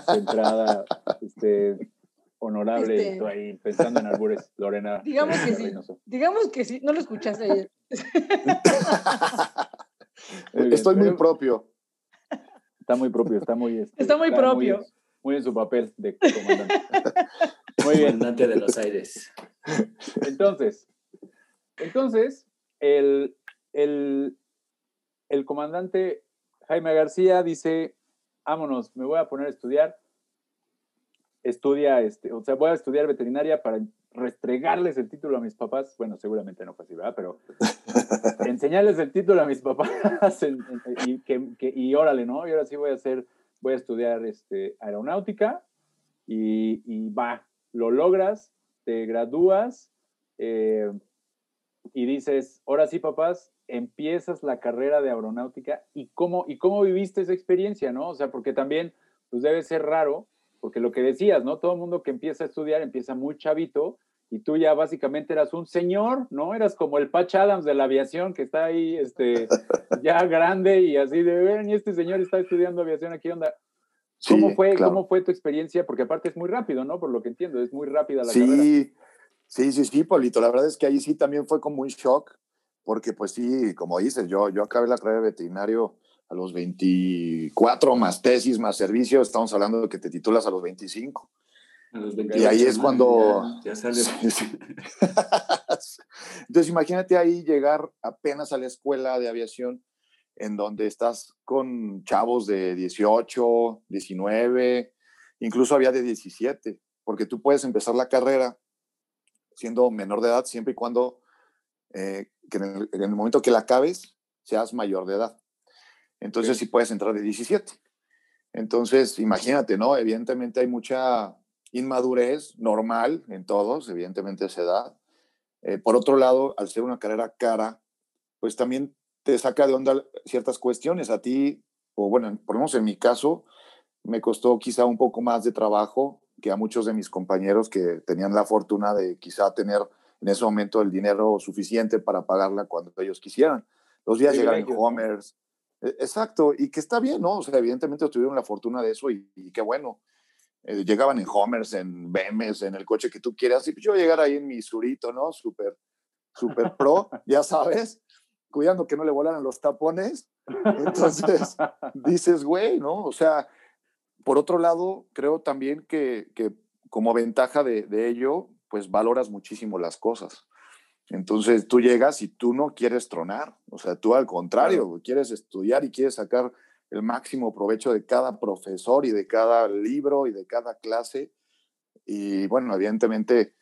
[SPEAKER 1] centrada, este, honorable,
[SPEAKER 2] Este-
[SPEAKER 1] ahí pensando en albures, Lorena.
[SPEAKER 2] Digamos que sí.
[SPEAKER 1] Reynoso.
[SPEAKER 2] Digamos que sí, no lo escuchaste ayer.
[SPEAKER 1] Muy bien,
[SPEAKER 4] Estoy muy
[SPEAKER 1] pero
[SPEAKER 4] propio.
[SPEAKER 1] Está muy propio, está muy... este,
[SPEAKER 2] Está muy propio.
[SPEAKER 1] Muy, muy en su papel de comandante. Muy bien.
[SPEAKER 3] Comandante de los aires.
[SPEAKER 1] Entonces, entonces, el, el, el comandante Jaime García dice, vámonos, me voy a poner a estudiar. Estudia, este, o sea, voy a estudiar veterinaria para restregarles el título a mis papás, bueno, seguramente no fue así, ¿verdad? Pero enseñarles el título a mis papás y, que, y órale, ¿no? Y ahora sí voy a hacer, voy a estudiar este, aeronáutica y, y va, lo logras, te gradúas eh, y dices, ahora sí, papás, empiezas la carrera de aeronáutica y cómo, y cómo viviste esa experiencia, ¿no? O sea, porque también, pues debe ser raro, porque lo que decías, ¿no? Todo el mundo que empieza a estudiar empieza muy chavito y tú ya básicamente eras un señor, ¿no? Eras como el Patch Adams de la aviación que está ahí, este, ya grande y así de, ver, y este señor está estudiando aviación, aquí onda. ¿Cómo, fue, ¿Cómo fue tu experiencia? Porque aparte es muy rápido, ¿no? Por lo que entiendo, es muy rápida la carrera.
[SPEAKER 4] Sí, sí, sí, sí, Polito. La verdad es que ahí sí también fue como un shock, porque pues sí, como dices, yo, yo acabé la carrera de veterinario a los 24, más tesis, más servicio, estamos hablando de que te titulas a los 25. y ahí es cuando... Ya, Entonces imagínate ahí llegar apenas a la escuela de aviación en donde estás con chavos de 18, 19, incluso había de 17, porque tú puedes empezar la carrera siendo menor de edad siempre y cuando eh, que en, el, en el momento que la acabes seas mayor de edad. Entonces sí. puedes entrar de 17. Entonces, imagínate, ¿no? Evidentemente hay mucha inmadurez normal en todos, evidentemente a esa edad. Eh, por otro lado, al ser una carrera cara, pues también te saca de onda ciertas cuestiones. A ti, o bueno, por lo menos en mi caso, me costó quizá un poco más de trabajo que a muchos de mis compañeros que tenían la fortuna de quizá tener en ese momento el dinero suficiente para pagarla cuando ellos quisieran. Los días llegar en Homers, e, Exacto, y que está bien, ¿no? O sea, evidentemente tuvieron la fortuna de eso y, y qué bueno. Eh, llegaban en Homers, en BMs, en el coche que tú quieras, y pues yo llegar ahí en mi surito, ¿no? Súper, súper pro, ya sabes, cuidando que no le volaran los tapones. Entonces, dices, güey, ¿no? O sea, por otro lado, creo también que, que como ventaja de, de ello, pues valoras muchísimo las cosas. Entonces tú llegas y tú no quieres tronar, o sea, tú al contrario, claro. quieres estudiar y quieres sacar el máximo provecho de cada profesor y de cada libro y de cada clase. Y bueno, evidentemente,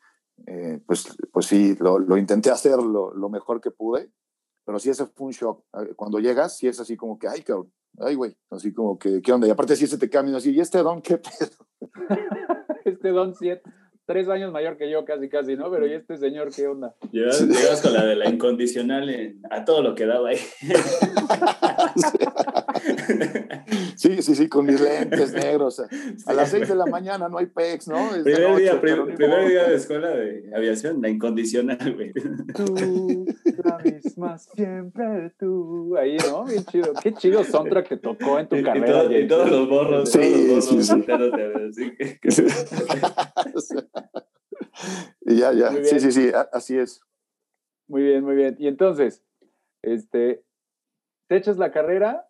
[SPEAKER 4] eh, pues, pues sí, lo, lo intenté hacer lo, lo, mejor que pude, pero sí ese fue un shock. Cuando llegas, sí es así como que, ay, cabrón, ay, güey, así como que, ¿qué onda? Y aparte sí se te cambia así, ¿y este don qué pedo?
[SPEAKER 1] este don siete tres años mayor que yo, casi, casi, ¿no? Pero ¿y este señor qué onda?
[SPEAKER 3] Llegas, llegas con la de la incondicional en, a todo lo que daba ahí.
[SPEAKER 4] Sí, sí, sí, con mis lentes negros. A sí, las seis de la mañana no hay PEX, ¿no?
[SPEAKER 3] Es primer, noche, día, prim, primer día de escuela de aviación, la incondicional, güey.
[SPEAKER 1] Tú, la misma siempre tú. Ahí, ¿no? Bien chido. Qué chido soundtrack que tocó en tu
[SPEAKER 3] y,
[SPEAKER 1] carrera.
[SPEAKER 3] Y, todo, y todos los borros,
[SPEAKER 4] sí,
[SPEAKER 3] todos los borros
[SPEAKER 4] sí,
[SPEAKER 3] sí.
[SPEAKER 4] sí. y ya, ya. Sí, sí, sí, así es.
[SPEAKER 1] Muy bien, muy bien. Y entonces, este, te echas la carrera,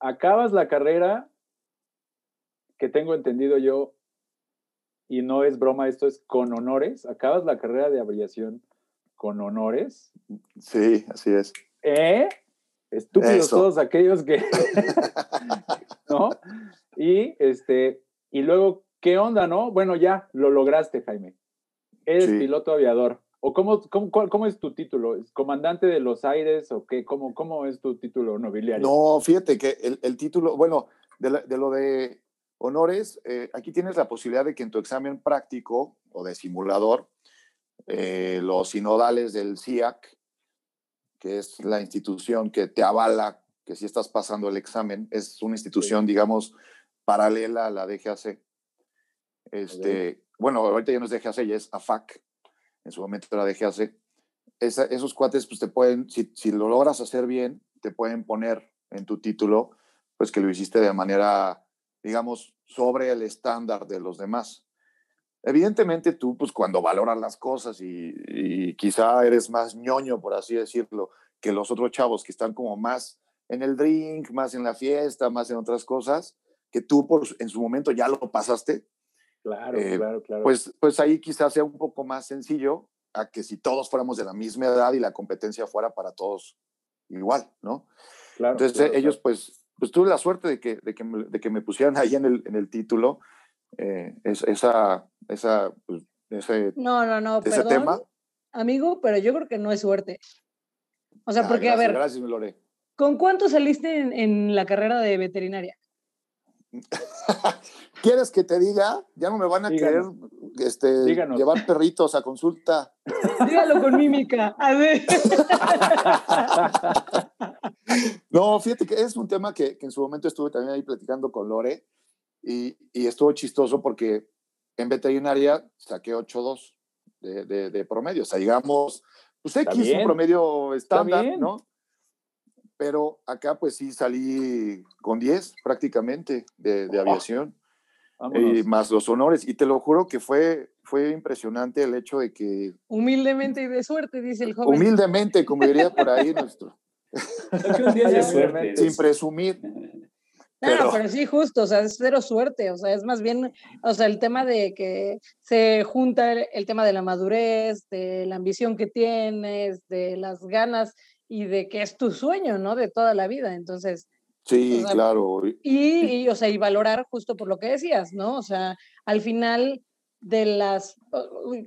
[SPEAKER 1] acabas la carrera, que tengo entendido yo, y no es broma, esto es con honores, acabas la carrera de aviación con honores.
[SPEAKER 4] Sí, así es.
[SPEAKER 1] ¿Eh? Estúpidos Eso. todos aquellos que... ¿No? Y, este, y luego, ¿qué onda, no? Bueno, ya, lo lograste, Jaime. Eres sí. piloto aviador. ¿O cómo, cómo, cómo, es tu título? ¿Es comandante de los aires o qué? ¿Cómo, cómo es tu título nobiliario?
[SPEAKER 4] No, fíjate que el, el título, bueno, de, la, de, lo de honores, eh, aquí tienes la posibilidad de que en tu examen práctico o de simulador, eh, los sinodales del CIAC, que es la institución que te avala que si estás pasando el examen, es una institución, sí. digamos, paralela a la DGAC. Este, okay. Bueno, ahorita ya no es DGAC, ya es AFAC, en su momento era DGAC. Esa, esos cuates, pues te pueden, si, si, lo logras hacer bien, te pueden poner en tu título, pues que lo hiciste de manera, digamos, sobre el estándar de los demás. Evidentemente tú, pues cuando valoras las cosas y, y quizá eres más ñoño, por así decirlo, que los otros chavos que están como más en el drink, más en la fiesta, más en otras cosas, que tú por, en su momento ya lo pasaste.
[SPEAKER 1] Claro, eh, claro, claro.
[SPEAKER 4] Pues, pues ahí quizás sea un poco más sencillo a que si todos fuéramos de la misma edad y la competencia fuera para todos igual, ¿no? Claro, Entonces claro, ellos claro. pues, pues tuve la suerte de que, de que, me, de que me pusieran ahí en el, en el título eh, es, esa, esa pues, ese,
[SPEAKER 2] No, no, no,
[SPEAKER 4] de ese
[SPEAKER 2] perdón,
[SPEAKER 4] tema.
[SPEAKER 2] amigo, pero yo creo que no es suerte. O sea,
[SPEAKER 4] Ah,
[SPEAKER 2] porque,
[SPEAKER 4] gracias,
[SPEAKER 2] a ver,
[SPEAKER 4] Gracias, mi Lore.
[SPEAKER 2] ¿con cuánto saliste en, en la carrera de veterinaria?
[SPEAKER 4] ¿Quieres que te diga? Ya no me van a
[SPEAKER 1] Díganos.
[SPEAKER 4] querer este,
[SPEAKER 1] Díganos.
[SPEAKER 4] llevar perritos a consulta.
[SPEAKER 2] Dígalo con mímica. A ver.
[SPEAKER 4] No, fíjate que es un tema que, que en su momento estuve también ahí platicando con Lore y, y estuvo chistoso porque en veterinaria saqué 8.2 de, de, de promedio. O sea, digamos, pues
[SPEAKER 1] Está
[SPEAKER 4] X, un promedio estándar. ¿no? Pero acá pues sí salí con 10 prácticamente de, de
[SPEAKER 1] Oh,
[SPEAKER 4] aviación. Y más los honores. Y te lo juro que fue, fue impresionante el hecho de que,
[SPEAKER 2] Humildemente y de suerte, dice el joven.
[SPEAKER 4] humildemente, como diría por ahí nuestro,
[SPEAKER 3] Creo que un día de suerte.
[SPEAKER 4] sin presumir,
[SPEAKER 2] No,
[SPEAKER 4] pero-
[SPEAKER 2] pero sí, justo, o sea, es cero suerte, o sea, es más bien, o sea, el tema de que se junta el, el tema de la madurez, de la ambición que tienes, de las ganas y de que es tu sueño, ¿no? De toda la vida, entonces,
[SPEAKER 4] sí,
[SPEAKER 2] O sea,
[SPEAKER 4] claro.
[SPEAKER 2] y, y, o sea, y valorar justo por lo que decías, ¿no? O sea, al final de las,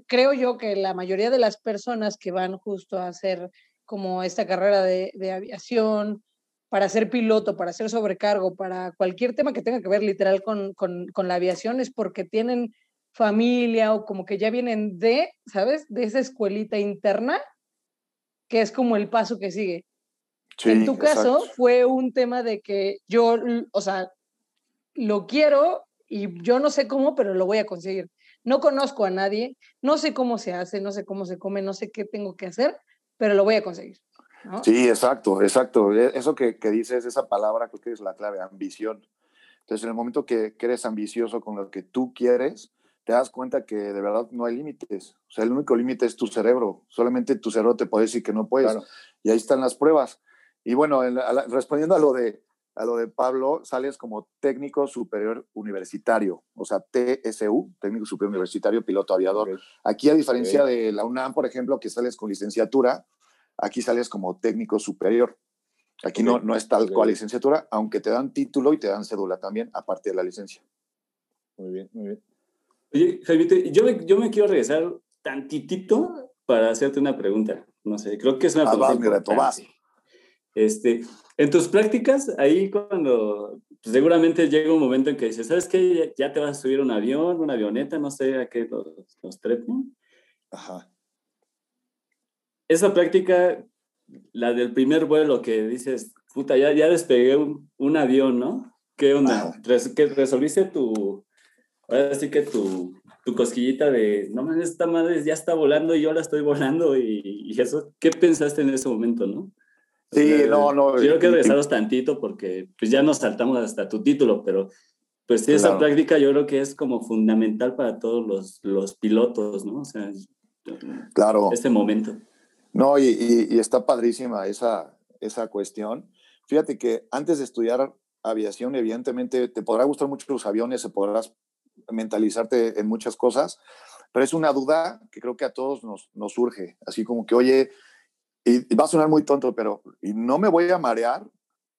[SPEAKER 2] creo yo que la mayoría de las personas que van justo a hacer como esta carrera de, de aviación, para ser piloto, para ser sobrecargo, para cualquier tema que tenga que ver literal con, con, con la aviación, es porque tienen familia o como que ya vienen de, ¿sabes? De esa escuelita interna, que es como el paso que sigue en
[SPEAKER 4] Sí,
[SPEAKER 2] tu caso
[SPEAKER 4] exacto.
[SPEAKER 2] fue un tema de que yo, o sea, lo quiero y yo no sé cómo, pero lo voy a conseguir. No conozco a nadie, no sé cómo se hace, no sé cómo se come, no sé qué tengo que hacer, pero lo voy a conseguir. ¿No?
[SPEAKER 4] Sí, exacto, exacto. E- Eso que, que dices, esa palabra, creo que es la clave, ambición. Entonces, en el momento que, que eres ambicioso con lo que tú quieres, te das cuenta que de verdad no hay límites. O sea, el único límite es tu cerebro. Solamente tu cerebro te puede decir que no puedes.
[SPEAKER 1] Claro.
[SPEAKER 4] Y ahí están las pruebas. Y bueno, en la- a la- respondiendo a lo, de, a lo de Pablo, sales como técnico superior universitario, o sea, TSU, técnico superior universitario, piloto aviador. Aquí, a diferencia de la UNAM, por ejemplo, que sales con licenciatura, aquí sales como técnico superior. Aquí no, no es tal cual licenciatura, aunque te dan título y te dan cédula también, aparte de la licencia.
[SPEAKER 1] Muy bien, muy bien.
[SPEAKER 3] Oye, Jaimito, yo me, yo me quiero regresar tantitito para hacerte una pregunta. No sé, creo que es una
[SPEAKER 4] Ah,
[SPEAKER 3] pregunta
[SPEAKER 4] vas, reto, vas.
[SPEAKER 3] Este, en tus prácticas, ahí cuando pues, seguramente llega un momento en que dices, ¿sabes qué? Ya, te vas a subir un avión, una avioneta, no sé a qué los, los trepan.
[SPEAKER 4] Ajá.
[SPEAKER 3] Esa práctica, la del primer vuelo que dices, puta, ya, ya despegué un, un avión, ¿no? ¿Qué onda? Res- que resolviste tu, ahora sí que tu, tu cosquillita de, no mames, esta madre ya está volando y yo la estoy volando y, y eso, ¿qué pensaste en ese momento, no?
[SPEAKER 4] Sí,
[SPEAKER 3] Eh,
[SPEAKER 4] no, no.
[SPEAKER 3] Quiero que regresaros tantito porque pues ya nos saltamos hasta tu título, pero pues sí, esa
[SPEAKER 4] Claro.
[SPEAKER 3] práctica yo creo que es como fundamental para todos los, los pilotos, ¿no? O sea,
[SPEAKER 4] Claro.
[SPEAKER 3] este momento.
[SPEAKER 4] No, y, y- y está padrísima esa, esa cuestión. Fíjate que antes de estudiar aviación, evidentemente te podrá gustar mucho los aviones, se podrás mentalizarte en muchas cosas, pero es una duda que creo que a todos nos, nos surge, así como que, oye, y, va a sonar muy tonto, pero y no me voy a marear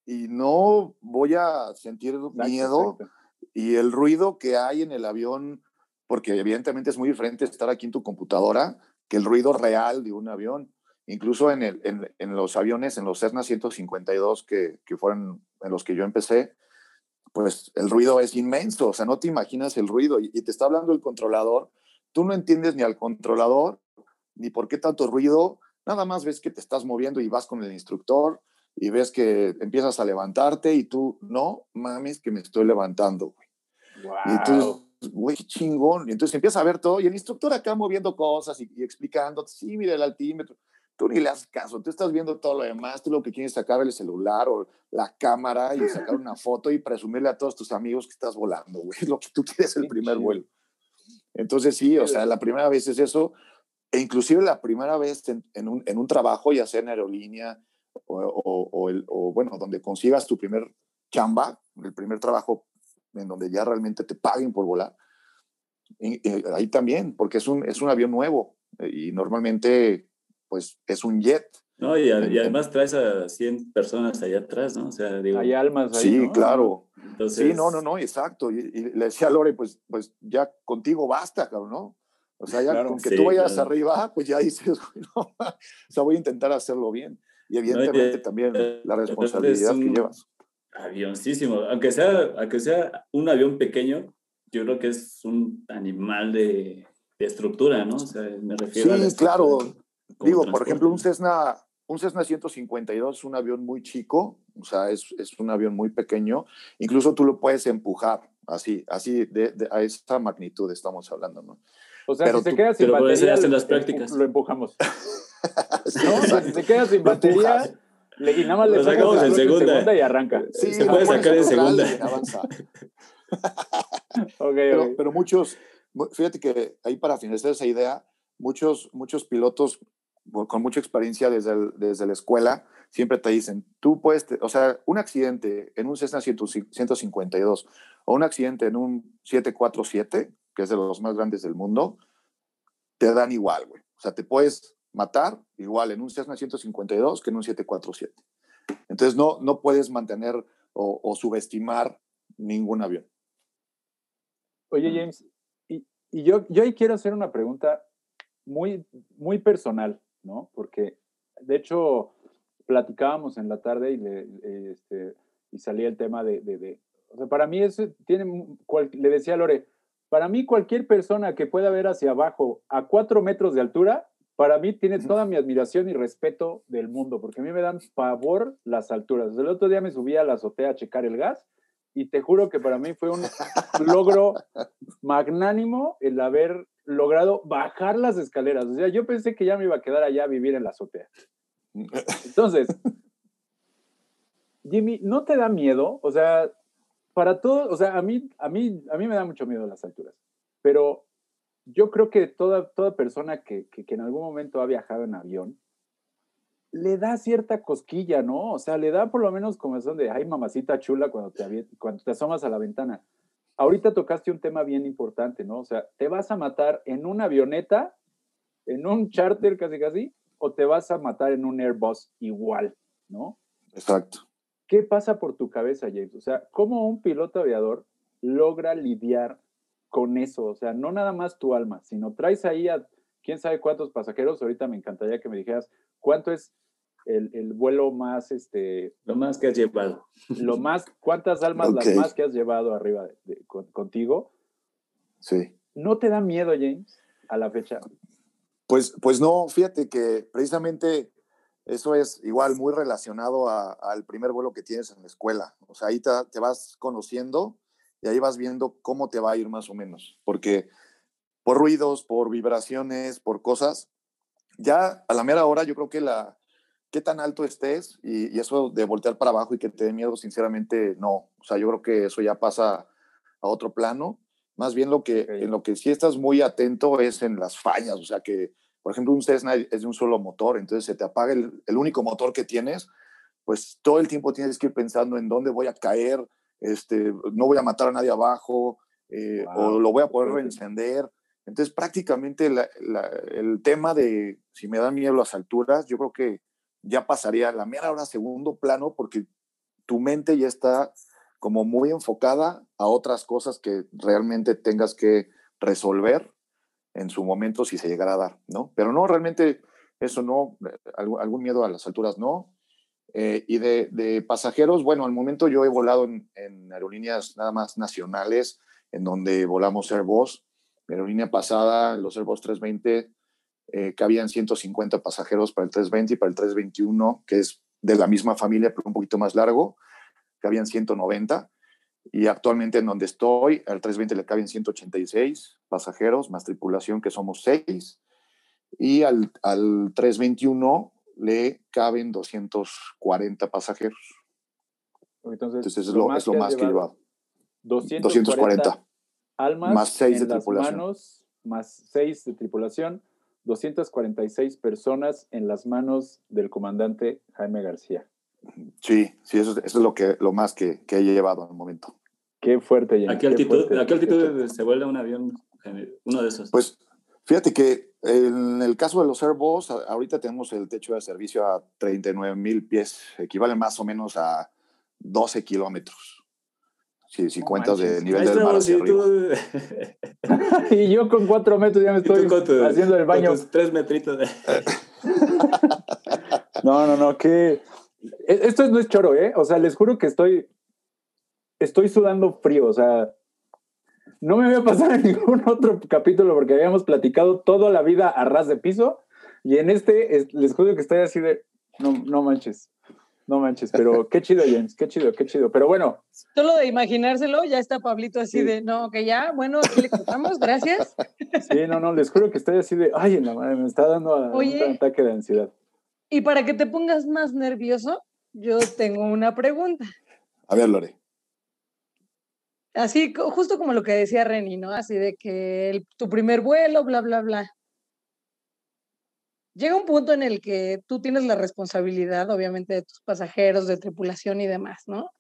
[SPEAKER 4] y no voy a sentir
[SPEAKER 1] Exacto,
[SPEAKER 4] miedo
[SPEAKER 1] exacto.
[SPEAKER 4] y el ruido que hay en el avión, porque evidentemente es muy diferente estar aquí en tu computadora que el ruido real de un avión. Incluso en, el, en, en los aviones, en los Cessna 152 que, que fueron en los que yo empecé, pues el ruido es inmenso, o sea, no te imaginas el ruido y, y te está hablando el controlador, tú no entiendes ni al controlador, ni por qué tanto ruido, nada más ves que te estás moviendo y vas con el instructor y ves que empiezas a levantarte y tú, no mames que me estoy levantando. güey". Y entonces, güey, qué chingón. Y entonces empieza a ver todo y el instructor acá moviendo cosas y, y explicando, sí, mira el altímetro. Tú ni le haces caso, tú estás viendo todo lo demás, tú lo que quieres es sacar el celular o la cámara y sacar una foto y presumirle a todos tus amigos que estás volando, güey. Es lo que tú quieres el primer vuelo. Entonces sí, o sea, la primera vez es eso, e inclusive la primera vez en, en un, en un trabajo, ya sea en aerolínea o, o- o el- o, bueno, donde consigas tu primer chamba, el primer trabajo en donde ya realmente te paguen por volar. Y- y ahí también, porque es un, es un avión nuevo eh, y normalmente pues es un jet.
[SPEAKER 3] No, y, a- y además traes a 100 personas allá atrás, ¿no? O sea, digo,
[SPEAKER 1] Hay almas ahí.
[SPEAKER 4] Sí,
[SPEAKER 1] ¿no?
[SPEAKER 4] claro.
[SPEAKER 3] entonces,
[SPEAKER 4] Sí, no, no, no, exacto. Y, y le decía a Lore, pues, pues ya contigo basta, cabrón, ¿no? O sea, ya con que tú vayas arriba, pues ya dices, o sea, voy a intentar hacerlo bien. Y evidentemente también la responsabilidad que llevas.
[SPEAKER 3] Avioncísimo, aunque sea, aunque sea un avión pequeño, yo creo que es un animal de, de estructura, ¿no? O sea, me refiero
[SPEAKER 4] sí, claro. Digo, por ejemplo, un Cessna, un Cessna 152 es un avión muy chico, o sea, es, es, un avión muy pequeño. Incluso tú lo puedes empujar, así, así, de, a esta magnitud estamos hablando, ¿no?
[SPEAKER 1] O sea, si se queda sin batería,
[SPEAKER 3] en las prácticas.
[SPEAKER 1] lo empujamos. ¿No? si se queda sin batería, le, y nada más le
[SPEAKER 3] lo sacamos en segunda.
[SPEAKER 1] y arranca.
[SPEAKER 3] Sí, se puede sacar en segunda.
[SPEAKER 1] okay,
[SPEAKER 4] pero,
[SPEAKER 1] okay.
[SPEAKER 4] pero, muchos, fíjate que ahí para finalizar esa idea, muchos, muchos pilotos con mucha experiencia desde, el, desde la escuela siempre te dicen, tú puedes, o sea, un accidente en un Cessna 152 o un accidente en un 747, que es de los más grandes del mundo, te dan igual, güey. O sea, te puedes matar igual en un Cessna 152 que en un 747. Entonces no, no puedes mantener o, o subestimar ningún avión.
[SPEAKER 1] Oye, James, y, y, yo, yo ahí quiero hacer una pregunta muy, muy personal, ¿no? Porque, de hecho, platicábamos en la tarde y, le, este, y salía el tema de, de, de, o sea, para mí eso tiene, cual, le decía a Lore, para mí cualquier persona que pueda ver hacia abajo a cuatro metros de altura, para mí tiene toda mi admiración y respeto del mundo, porque a mí me dan pavor las alturas. El otro día me subí a la azotea a checar el gas y te juro que para mí fue un logro magnánimo el haber logrado bajar las escaleras. O sea, yo pensé que ya me iba a quedar allá a vivir en la azotea. Entonces, Jimmy, ¿no te da miedo? O sea, para todo, o sea, a mí, a mí, a mí me da mucho miedo las alturas, pero yo creo que toda, toda persona que, que, en algún momento ha viajado en avión, le da cierta cosquilla, ¿no? O sea, le da por lo menos como son de, ay, mamacita chula cuando te, cuando te asomas a la ventana. Ahorita tocaste un tema bien importante, ¿no? O sea, ¿te vas a matar en una avioneta, en un charter casi casi, o te vas a matar en un Airbus igual, ¿no?
[SPEAKER 4] Exacto.
[SPEAKER 1] ¿Qué pasa por tu cabeza, James? O sea, ¿cómo un piloto aviador logra lidiar con eso? O sea, no nada más tu alma, sino traes ahí a quién sabe cuántos pasajeros. Ahorita me encantaría que me dijeras cuánto es el, el, vuelo más, este...
[SPEAKER 3] Lo más que has llevado.
[SPEAKER 1] Lo más, ¿cuántas almas okay. las más que has llevado arriba de, de, con, contigo?
[SPEAKER 4] Sí.
[SPEAKER 1] ¿No te da miedo, James, a la fecha?
[SPEAKER 4] Pues, pues no, fíjate que precisamente eso es igual muy relacionado al primer vuelo que tienes en la escuela. O sea, ahí te, te vas conociendo y ahí vas viendo cómo te va a ir más o menos. Porque por ruidos, por vibraciones, por cosas, ya a la mera hora yo creo que la, qué tan alto estés y, y, eso de voltear para abajo y que te dé miedo, sinceramente, no. O sea, yo creo que eso ya pasa a otro plano. Más bien lo que, okay. en lo que sí estás muy atento es en las fallas. O sea, que, por ejemplo, un Cessna es de un solo motor, entonces se te apaga el, el único motor que tienes, pues todo el tiempo tienes que ir pensando en dónde voy a caer, este, no voy a matar a nadie abajo, eh, wow. o lo voy a poder reencender. Entonces, prácticamente la, la, el tema de si me da miedo las alturas, yo creo que ya pasaría a la mera hora segundo plano porque tu mente ya está como muy enfocada a otras cosas que realmente tengas que resolver en su momento si se llegara a dar, ¿no? Pero no, realmente eso no, algún miedo a las alturas no. Eh, y de, de, pasajeros, bueno, al momento yo he volado en, en, aerolíneas nada más nacionales, en donde volamos Airbus. Mi aerolínea pasada, los Airbus 320, eh, cabían 150 pasajeros para el 320 y para el 321, que es de la misma familia, pero un poquito más largo, cabían 190. Y actualmente en donde estoy, al 320 le caben 186 pasajeros, más tripulación, que somos 6. Y al, al 321 le caben 240 pasajeros.
[SPEAKER 1] Entonces,
[SPEAKER 4] Entonces es lo, más, es lo que, más que he llevado.
[SPEAKER 1] 240,
[SPEAKER 4] 240
[SPEAKER 1] almas
[SPEAKER 4] más 6
[SPEAKER 1] en
[SPEAKER 4] de tripulación.
[SPEAKER 1] Manos, más 6 de tripulación, 246 personas en las manos del comandante Jaime García.
[SPEAKER 4] Sí, sí, eso, eso es lo, que, lo más que, que, he llevado al momento.
[SPEAKER 1] Qué fuerte, James,
[SPEAKER 3] ¿A qué altitud, fuerte, ¿a qué altitud se vuelve un avión? Uno de esos.
[SPEAKER 4] Pues fíjate que en el caso de los Airbus, ahorita tenemos el techo de servicio a 39 mil pies, equivale más o menos a 12 kilómetros. Si, si
[SPEAKER 1] No
[SPEAKER 4] cuentas de nivel del mar hacia
[SPEAKER 3] y
[SPEAKER 4] arriba.
[SPEAKER 3] tú-
[SPEAKER 1] y yo con cuatro metros ya me estoy
[SPEAKER 3] tu-
[SPEAKER 1] haciendo el
[SPEAKER 3] con
[SPEAKER 1] baño.
[SPEAKER 3] tus tres metritos. de-
[SPEAKER 1] No, no, no, que e- esto no es choro, ¿eh? O sea, les juro que estoy estoy sudando frío, o sea, no me voy a pasar en ningún otro capítulo porque habíamos platicado toda la vida a ras de piso y en este es- les juro que estoy así de no, no manches. No manches, pero qué chido, James, qué chido, qué chido. Pero bueno,
[SPEAKER 2] Solo de imaginárselo, ya está Pablito así
[SPEAKER 1] Sí.
[SPEAKER 2] de, no, que ya, bueno, aquí le cortamos, gracias.
[SPEAKER 1] sí, no, no, les juro que estoy así de, ay, en la madre, me está dando a-
[SPEAKER 2] Oye.
[SPEAKER 1] un ataque de ansiedad.
[SPEAKER 2] Y para que te pongas más nervioso, yo tengo una pregunta.
[SPEAKER 4] A ver, Lore.
[SPEAKER 2] Así, justo como lo que decía Reni, ¿no? Así de que el- tu primer vuelo, bla, bla, bla. Llega un punto en el que tú tienes la responsabilidad, obviamente, de tus pasajeros, de tripulación y demás, ¿no?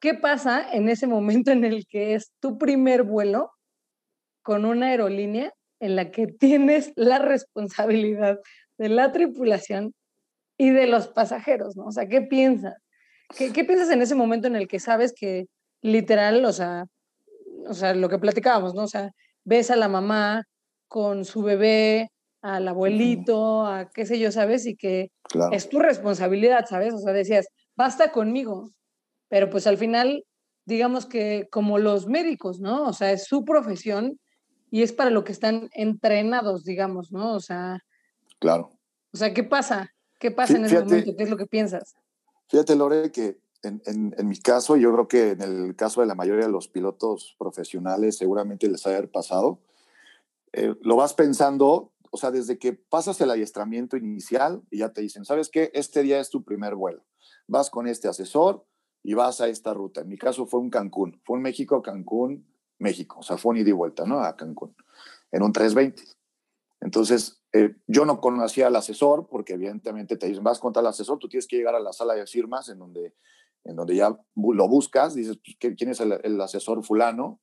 [SPEAKER 2] ¿Qué pasa en ese momento en el que es tu primer vuelo con una aerolínea en la que tienes la responsabilidad de la tripulación y de los pasajeros, ¿no? O sea, ¿qué piensas? ¿Qué, piensas en ese momento en el que sabes que literal, o sea, o sea, lo que platicábamos, ¿no? O sea, ves a la mamá con su bebé, al abuelito, a qué sé yo, ¿sabes? Y que
[SPEAKER 4] Claro.
[SPEAKER 2] es tu responsabilidad, ¿sabes? O sea, decías, basta conmigo, pero pues al final, digamos que como los médicos, ¿no? O sea, es su profesión y es para lo que están entrenados, digamos, ¿no? O sea,
[SPEAKER 4] Claro.
[SPEAKER 2] o sea, ¿qué pasa? ¿Qué pasa en ese momento? ¿Qué es lo que piensas?
[SPEAKER 4] Fíjate, Lore, que en, en- en mi caso, yo creo que en el caso de la mayoría de los pilotos profesionales, seguramente les ha de haber pasado. Eh, lo vas pensando, o sea, desde que pasas el adiestramiento inicial y ya te dicen, ¿sabes qué? Este día es tu primer vuelo. Vas con este asesor y vas a esta ruta. En mi caso fue un Cancún, fue un México, Cancún, México. O sea, fue un ida y vuelta, ¿no? A Cancún, en un 320. Entonces, eh, yo no conocía al asesor porque evidentemente te dicen, vas contra el asesor, tú tienes que llegar a la sala de firmas en donde, en donde ya lo buscas, dices, pues, ¿qué- ¿quién es el, asesor fulano?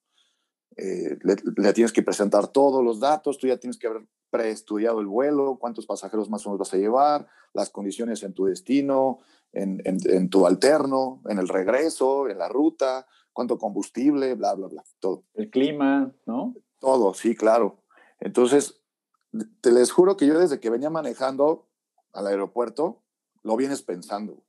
[SPEAKER 4] Eh, le, le tienes que presentar todos los datos, tú ya tienes que haber preestudiado el vuelo, cuántos pasajeros más o menos vas a llevar, las condiciones en tu destino, en, en- en tu alterno, en el regreso, en la ruta, cuánto combustible, bla, bla, bla, todo.
[SPEAKER 1] El clima, ¿no?
[SPEAKER 4] Todo, sí, claro. Entonces, te les juro que yo desde que venía manejando al aeropuerto, lo vienes pensando.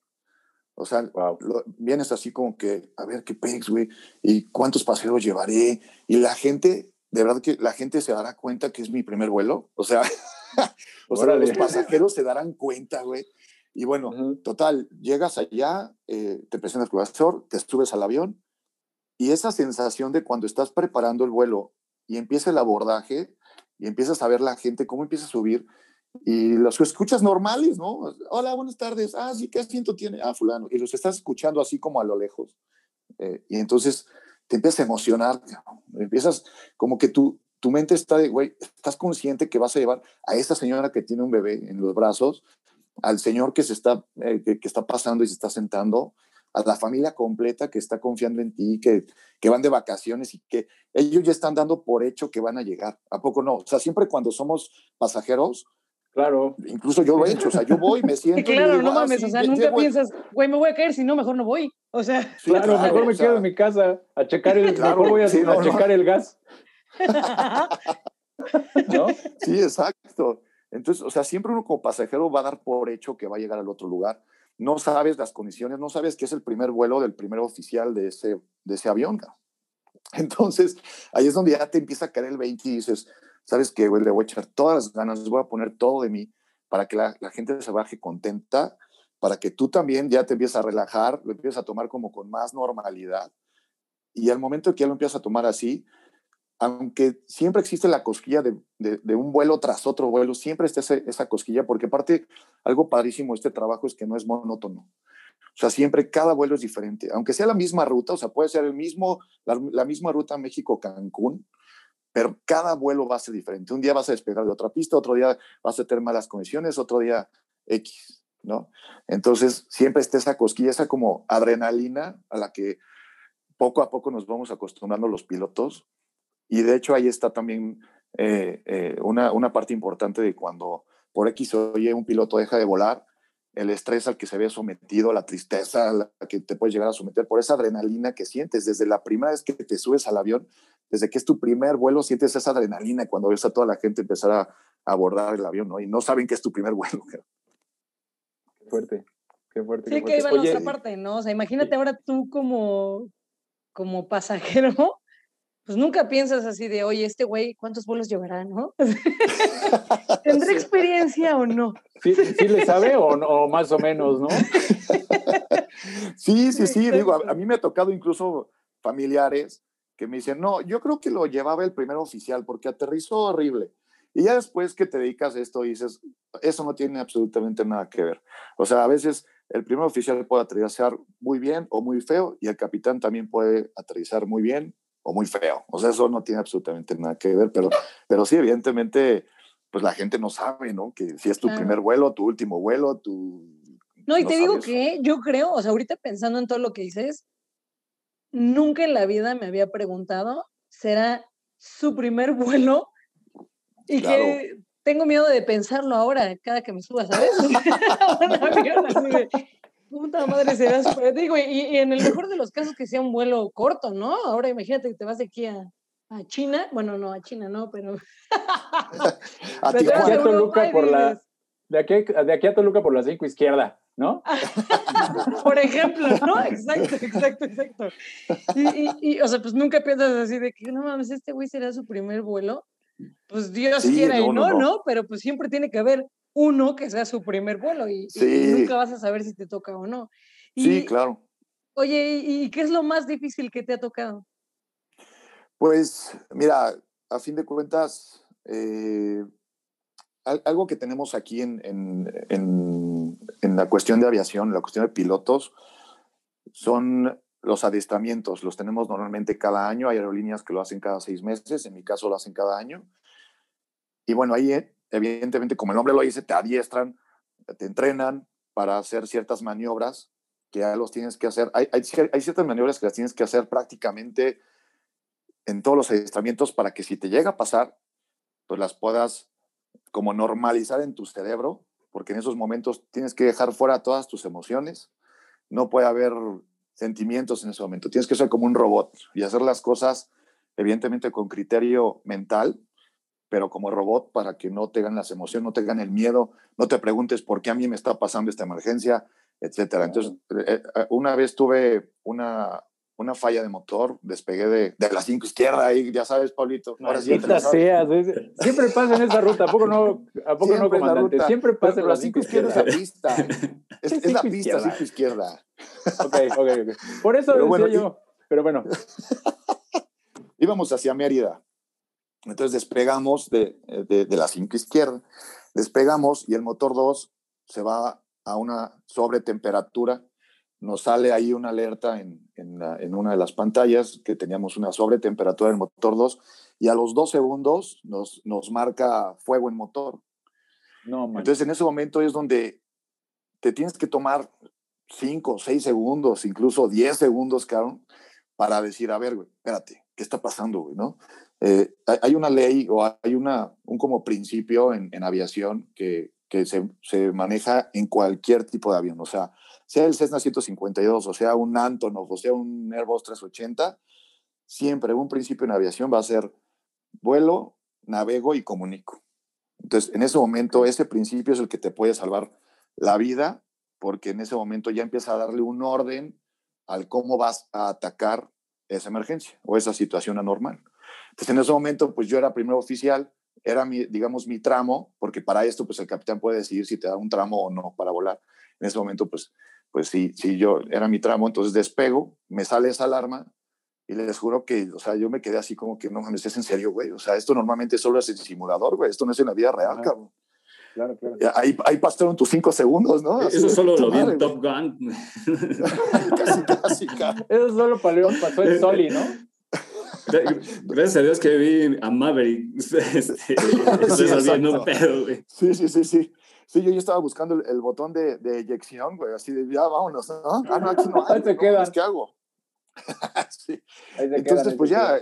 [SPEAKER 4] O sea,
[SPEAKER 1] Wow.
[SPEAKER 4] lo- vienes así como que, a ver qué pex, güey, y cuántos pasajeros llevaré. Y la gente, de verdad que la gente se dará cuenta que es mi primer vuelo. O sea, o sea los pasajeros se darán cuenta, güey. Y bueno,
[SPEAKER 1] Ujú.
[SPEAKER 4] Total, llegas allá, eh, te presentas el asesor, te subes al avión y esa sensación de cuando estás preparando el vuelo y empieza el abordaje y empiezas a ver la gente, cómo empieza a subir y los escuchas normales, ¿no? Hola, buenas tardes. Ah, sí, ¿qué asiento tiene? Ah, fulano. Y los estás escuchando así como a lo lejos. Eh, y entonces te empiezas a emocionar, empiezas como que tu, tu mente está de, güey, estás consciente que vas a llevar a esta señora que tiene un bebé en los brazos al señor que se está, eh, que, que está pasando y se está sentando, a la familia completa que está confiando en ti, que, que van de vacaciones y que ellos ya están dando por hecho que van a llegar. ¿A poco no? O sea, siempre cuando somos pasajeros,
[SPEAKER 1] Claro.
[SPEAKER 4] incluso yo lo he hecho, o sea, yo voy, me siento. y
[SPEAKER 2] claro,
[SPEAKER 4] digo,
[SPEAKER 2] no
[SPEAKER 4] "Ah,
[SPEAKER 2] mames,
[SPEAKER 4] sí,
[SPEAKER 2] o sea, nunca piensas, güey, me voy a caer, si no, mejor no voy. O sea,
[SPEAKER 4] Sí,
[SPEAKER 1] Claro,
[SPEAKER 4] claro,
[SPEAKER 1] mejor me
[SPEAKER 4] o sea,
[SPEAKER 1] quedo en mi casa a checar el,
[SPEAKER 4] Claro,
[SPEAKER 1] mejor voy a,
[SPEAKER 4] sí, no,
[SPEAKER 1] a
[SPEAKER 4] no.
[SPEAKER 1] checar el gas, ¿no?
[SPEAKER 4] Sí, exacto. Entonces, o sea, siempre uno como pasajero va a dar por hecho que va a llegar al otro lugar. No sabes las condiciones, no sabes que es el primer vuelo del primer oficial de ese, de ese avión. Entonces, ahí es donde ya te empieza a caer el 20 y dices, ¿sabes qué, güey? Le voy a echar todas las ganas, voy a poner todo de mí para que la, la gente se baje contenta, para que tú también ya te empieces a relajar, lo empieces a tomar como con más normalidad. Y al momento que ya lo empiezas a tomar así, aunque siempre existe la cosquilla de, de- un vuelo tras otro vuelo, siempre está ese- esa cosquilla, porque aparte, algo padrísimo de este trabajo es que no es monótono. O sea, siempre cada vuelo es diferente, aunque sea la misma ruta, o sea, puede ser el mismo, la, la misma ruta México-Cancún, pero cada vuelo va a ser diferente. Un día vas a despegar de otra pista, otro día vas a tener malas condiciones, otro día X, ¿no? Entonces, siempre está esa cosquilla, esa como adrenalina a la que poco a poco nos vamos acostumbrando los pilotos. Y de hecho ahí está también eh, eh, una, una parte importante de cuando por X o un piloto deja de volar, el estrés al que se ve sometido, la tristeza a la que te puedes llegar a someter por esa adrenalina que sientes desde la primera vez que te subes al avión, desde que es tu primer vuelo, sientes esa adrenalina cuando ves a toda la gente empezar a, abordar el avión, ¿no? Y no saben que es tu primer vuelo.
[SPEAKER 1] Qué fuerte, qué fuerte.
[SPEAKER 2] Sí, que iba a otra parte, ¿no? O sea, imagínate ahora tú como, como pasajero pues nunca piensas así de, oye, este güey, ¿cuántos vuelos llevará, no? ¿Tendrá experiencia o no?
[SPEAKER 1] Sí, sí le sabe o, más o menos, ¿no?
[SPEAKER 4] sí, sí, sí, digo, a, mí me ha tocado incluso familiares que me dicen, no, yo creo que lo llevaba el primer oficial porque aterrizó horrible. Y ya después que te dedicas a esto dices, eso no tiene absolutamente nada que ver. O sea, a veces el primer oficial puede aterrizar muy bien o muy feo y el capitán también puede aterrizar muy bien o muy feo. O sea, eso no tiene absolutamente nada que ver, pero, pero sí, evidentemente, pues la gente no sabe, ¿no? Que si es tu primer vuelo, tu último vuelo, tu...
[SPEAKER 2] No, y te digo que yo creo, o sea, ahorita pensando en todo lo que dices, nunca en la vida me había preguntado, ¿será su primer vuelo? Y que tengo miedo de pensarlo ahora, cada que me suba, ¿sabes? Puta madre, será súper. Digo, y, en el mejor de los casos que sea un vuelo corto, ¿no? Ahora imagínate que te vas de aquí a, China. Bueno, no, a China no, pero.
[SPEAKER 1] a de, aquí a Toluca por la, de, aquí, de aquí a Toluca por la 5 izquierda, ¿no?
[SPEAKER 2] por ejemplo, ¿no? Exacto, exacto, exacto. Y, y, o sea, pues nunca piensas así de que no mames, este güey será su primer vuelo. Pues Dios quiera y no, no, pero pues siempre tiene que haber uno que sea su primer vuelo y, nunca vas a saber si te toca o no.
[SPEAKER 4] sí, claro.
[SPEAKER 2] Oye, ¿y, qué es lo más difícil que te ha tocado?
[SPEAKER 4] Pues mira, a fin de cuentas, eh, algo que tenemos aquí en, en, en, la cuestión de aviación, la cuestión de pilotos, son los adiestramientos. Los tenemos normalmente cada año. Hay aerolíneas que lo hacen cada seis meses. En mi caso lo hacen cada año. Y bueno, ahí evidentemente, como el nombre lo dice, te adiestran, te entrenan para hacer ciertas maniobras que ya los tienes que hacer. Hay, hay, ciertas maniobras que las tienes que hacer prácticamente en todos los adiestramientos para que si te llega a pasar, pues las puedas como normalizar en tu cerebro, porque en esos momentos tienes que dejar fuera todas tus emociones, no puede haber sentimientos en ese momento, tienes que ser como un robot y hacer las cosas evidentemente con criterio mental pero como robot para que no tengan las emociones, no tengan el miedo, no te preguntes por qué a mí me está pasando esta emergencia, etcétera. Entonces, eh, eh, una vez tuve una, una falla de motor, despegué de, de la 5 izquierda ahí, ya sabes, Paulito.
[SPEAKER 1] Ahora sí siempre pasa en esa ruta, ¿a poco no, a poco no comandante? Siempre pasa en la 5 izquierda.
[SPEAKER 4] Es la pista, es, es la pista 5 izquierda.
[SPEAKER 1] Ok, ok, ok. Por eso pero decía yo, pero bueno.
[SPEAKER 4] Íbamos hacia Mérida entonces despegamos de, de, la 5 izquierda, despegamos y el motor 2 se va a una sobretemperatura. Nos sale ahí una alerta en, en, una de las pantallas que teníamos una sobretemperatura del motor 2 y a los dos segundos nos, nos marca fuego en motor. No, Entonces en ese momento es donde te tienes que tomar 5, 6 segundos, incluso 10 segundos, Carlos, para decir, a ver, güey, espérate, ¿qué está pasando, güey? ¿no? Eh, hay una ley o hay una, un como principio en, aviación que, que se, se, maneja en cualquier tipo de avión, o sea, sea el Cessna 152, o sea un Antonov, o sea un Airbus 380, siempre un principio en aviación va a ser vuelo, navego y comunico. Entonces, en ese momento, ese principio es el que te puede salvar la vida, porque en ese momento ya empieza a darle un orden al cómo vas a atacar esa emergencia o esa situación anormal. Entonces, en ese momento, pues yo era primer oficial, era mi, digamos, mi tramo, porque para esto, pues el capitán puede decidir si te da un tramo o no para volar. En ese momento, pues, pues sí, sí, yo era mi tramo, entonces despego, me sale esa alarma y les juro que, o sea, yo me quedé así como que no mames, es en serio, güey. O sea, esto normalmente solo es el simulador, güey. Esto no es en la vida real, cabrón. Claro, claro. Ahí, ahí pasaron tus cinco segundos, ¿no?
[SPEAKER 3] Eso solo lo vi en Top Gun.
[SPEAKER 1] casi, casi, casi. Eso solo pasó en Soli, ¿no?
[SPEAKER 3] Gracias a Dios que vi a Maverick. Este,
[SPEAKER 4] sí, sí, sí, sí. Sí, yo, yo estaba buscando el, botón de, de, eyección, güey, así de ya vámonos, ¿no? Ah, no, aquí no hay.
[SPEAKER 1] quedas.
[SPEAKER 4] ¿Qué hago? sí. Entonces, pues ya,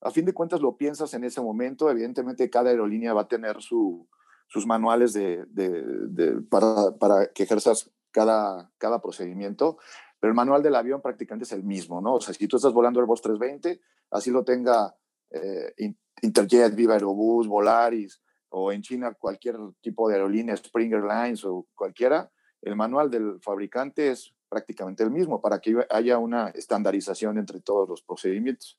[SPEAKER 4] a fin de cuentas lo piensas en ese momento. Evidentemente, cada aerolínea va a tener su, sus manuales de, de, de, para, para que ejerzas cada, cada procedimiento, pero el manual del avión prácticamente es el mismo, ¿no? O sea, si tú estás volando el Airbus 320, así lo tenga eh, Interjet, Viva Aerobús, Volaris, o en China cualquier tipo de aerolínea, Springer Lines o cualquiera, el manual del fabricante es prácticamente el mismo para que haya una estandarización entre todos los procedimientos.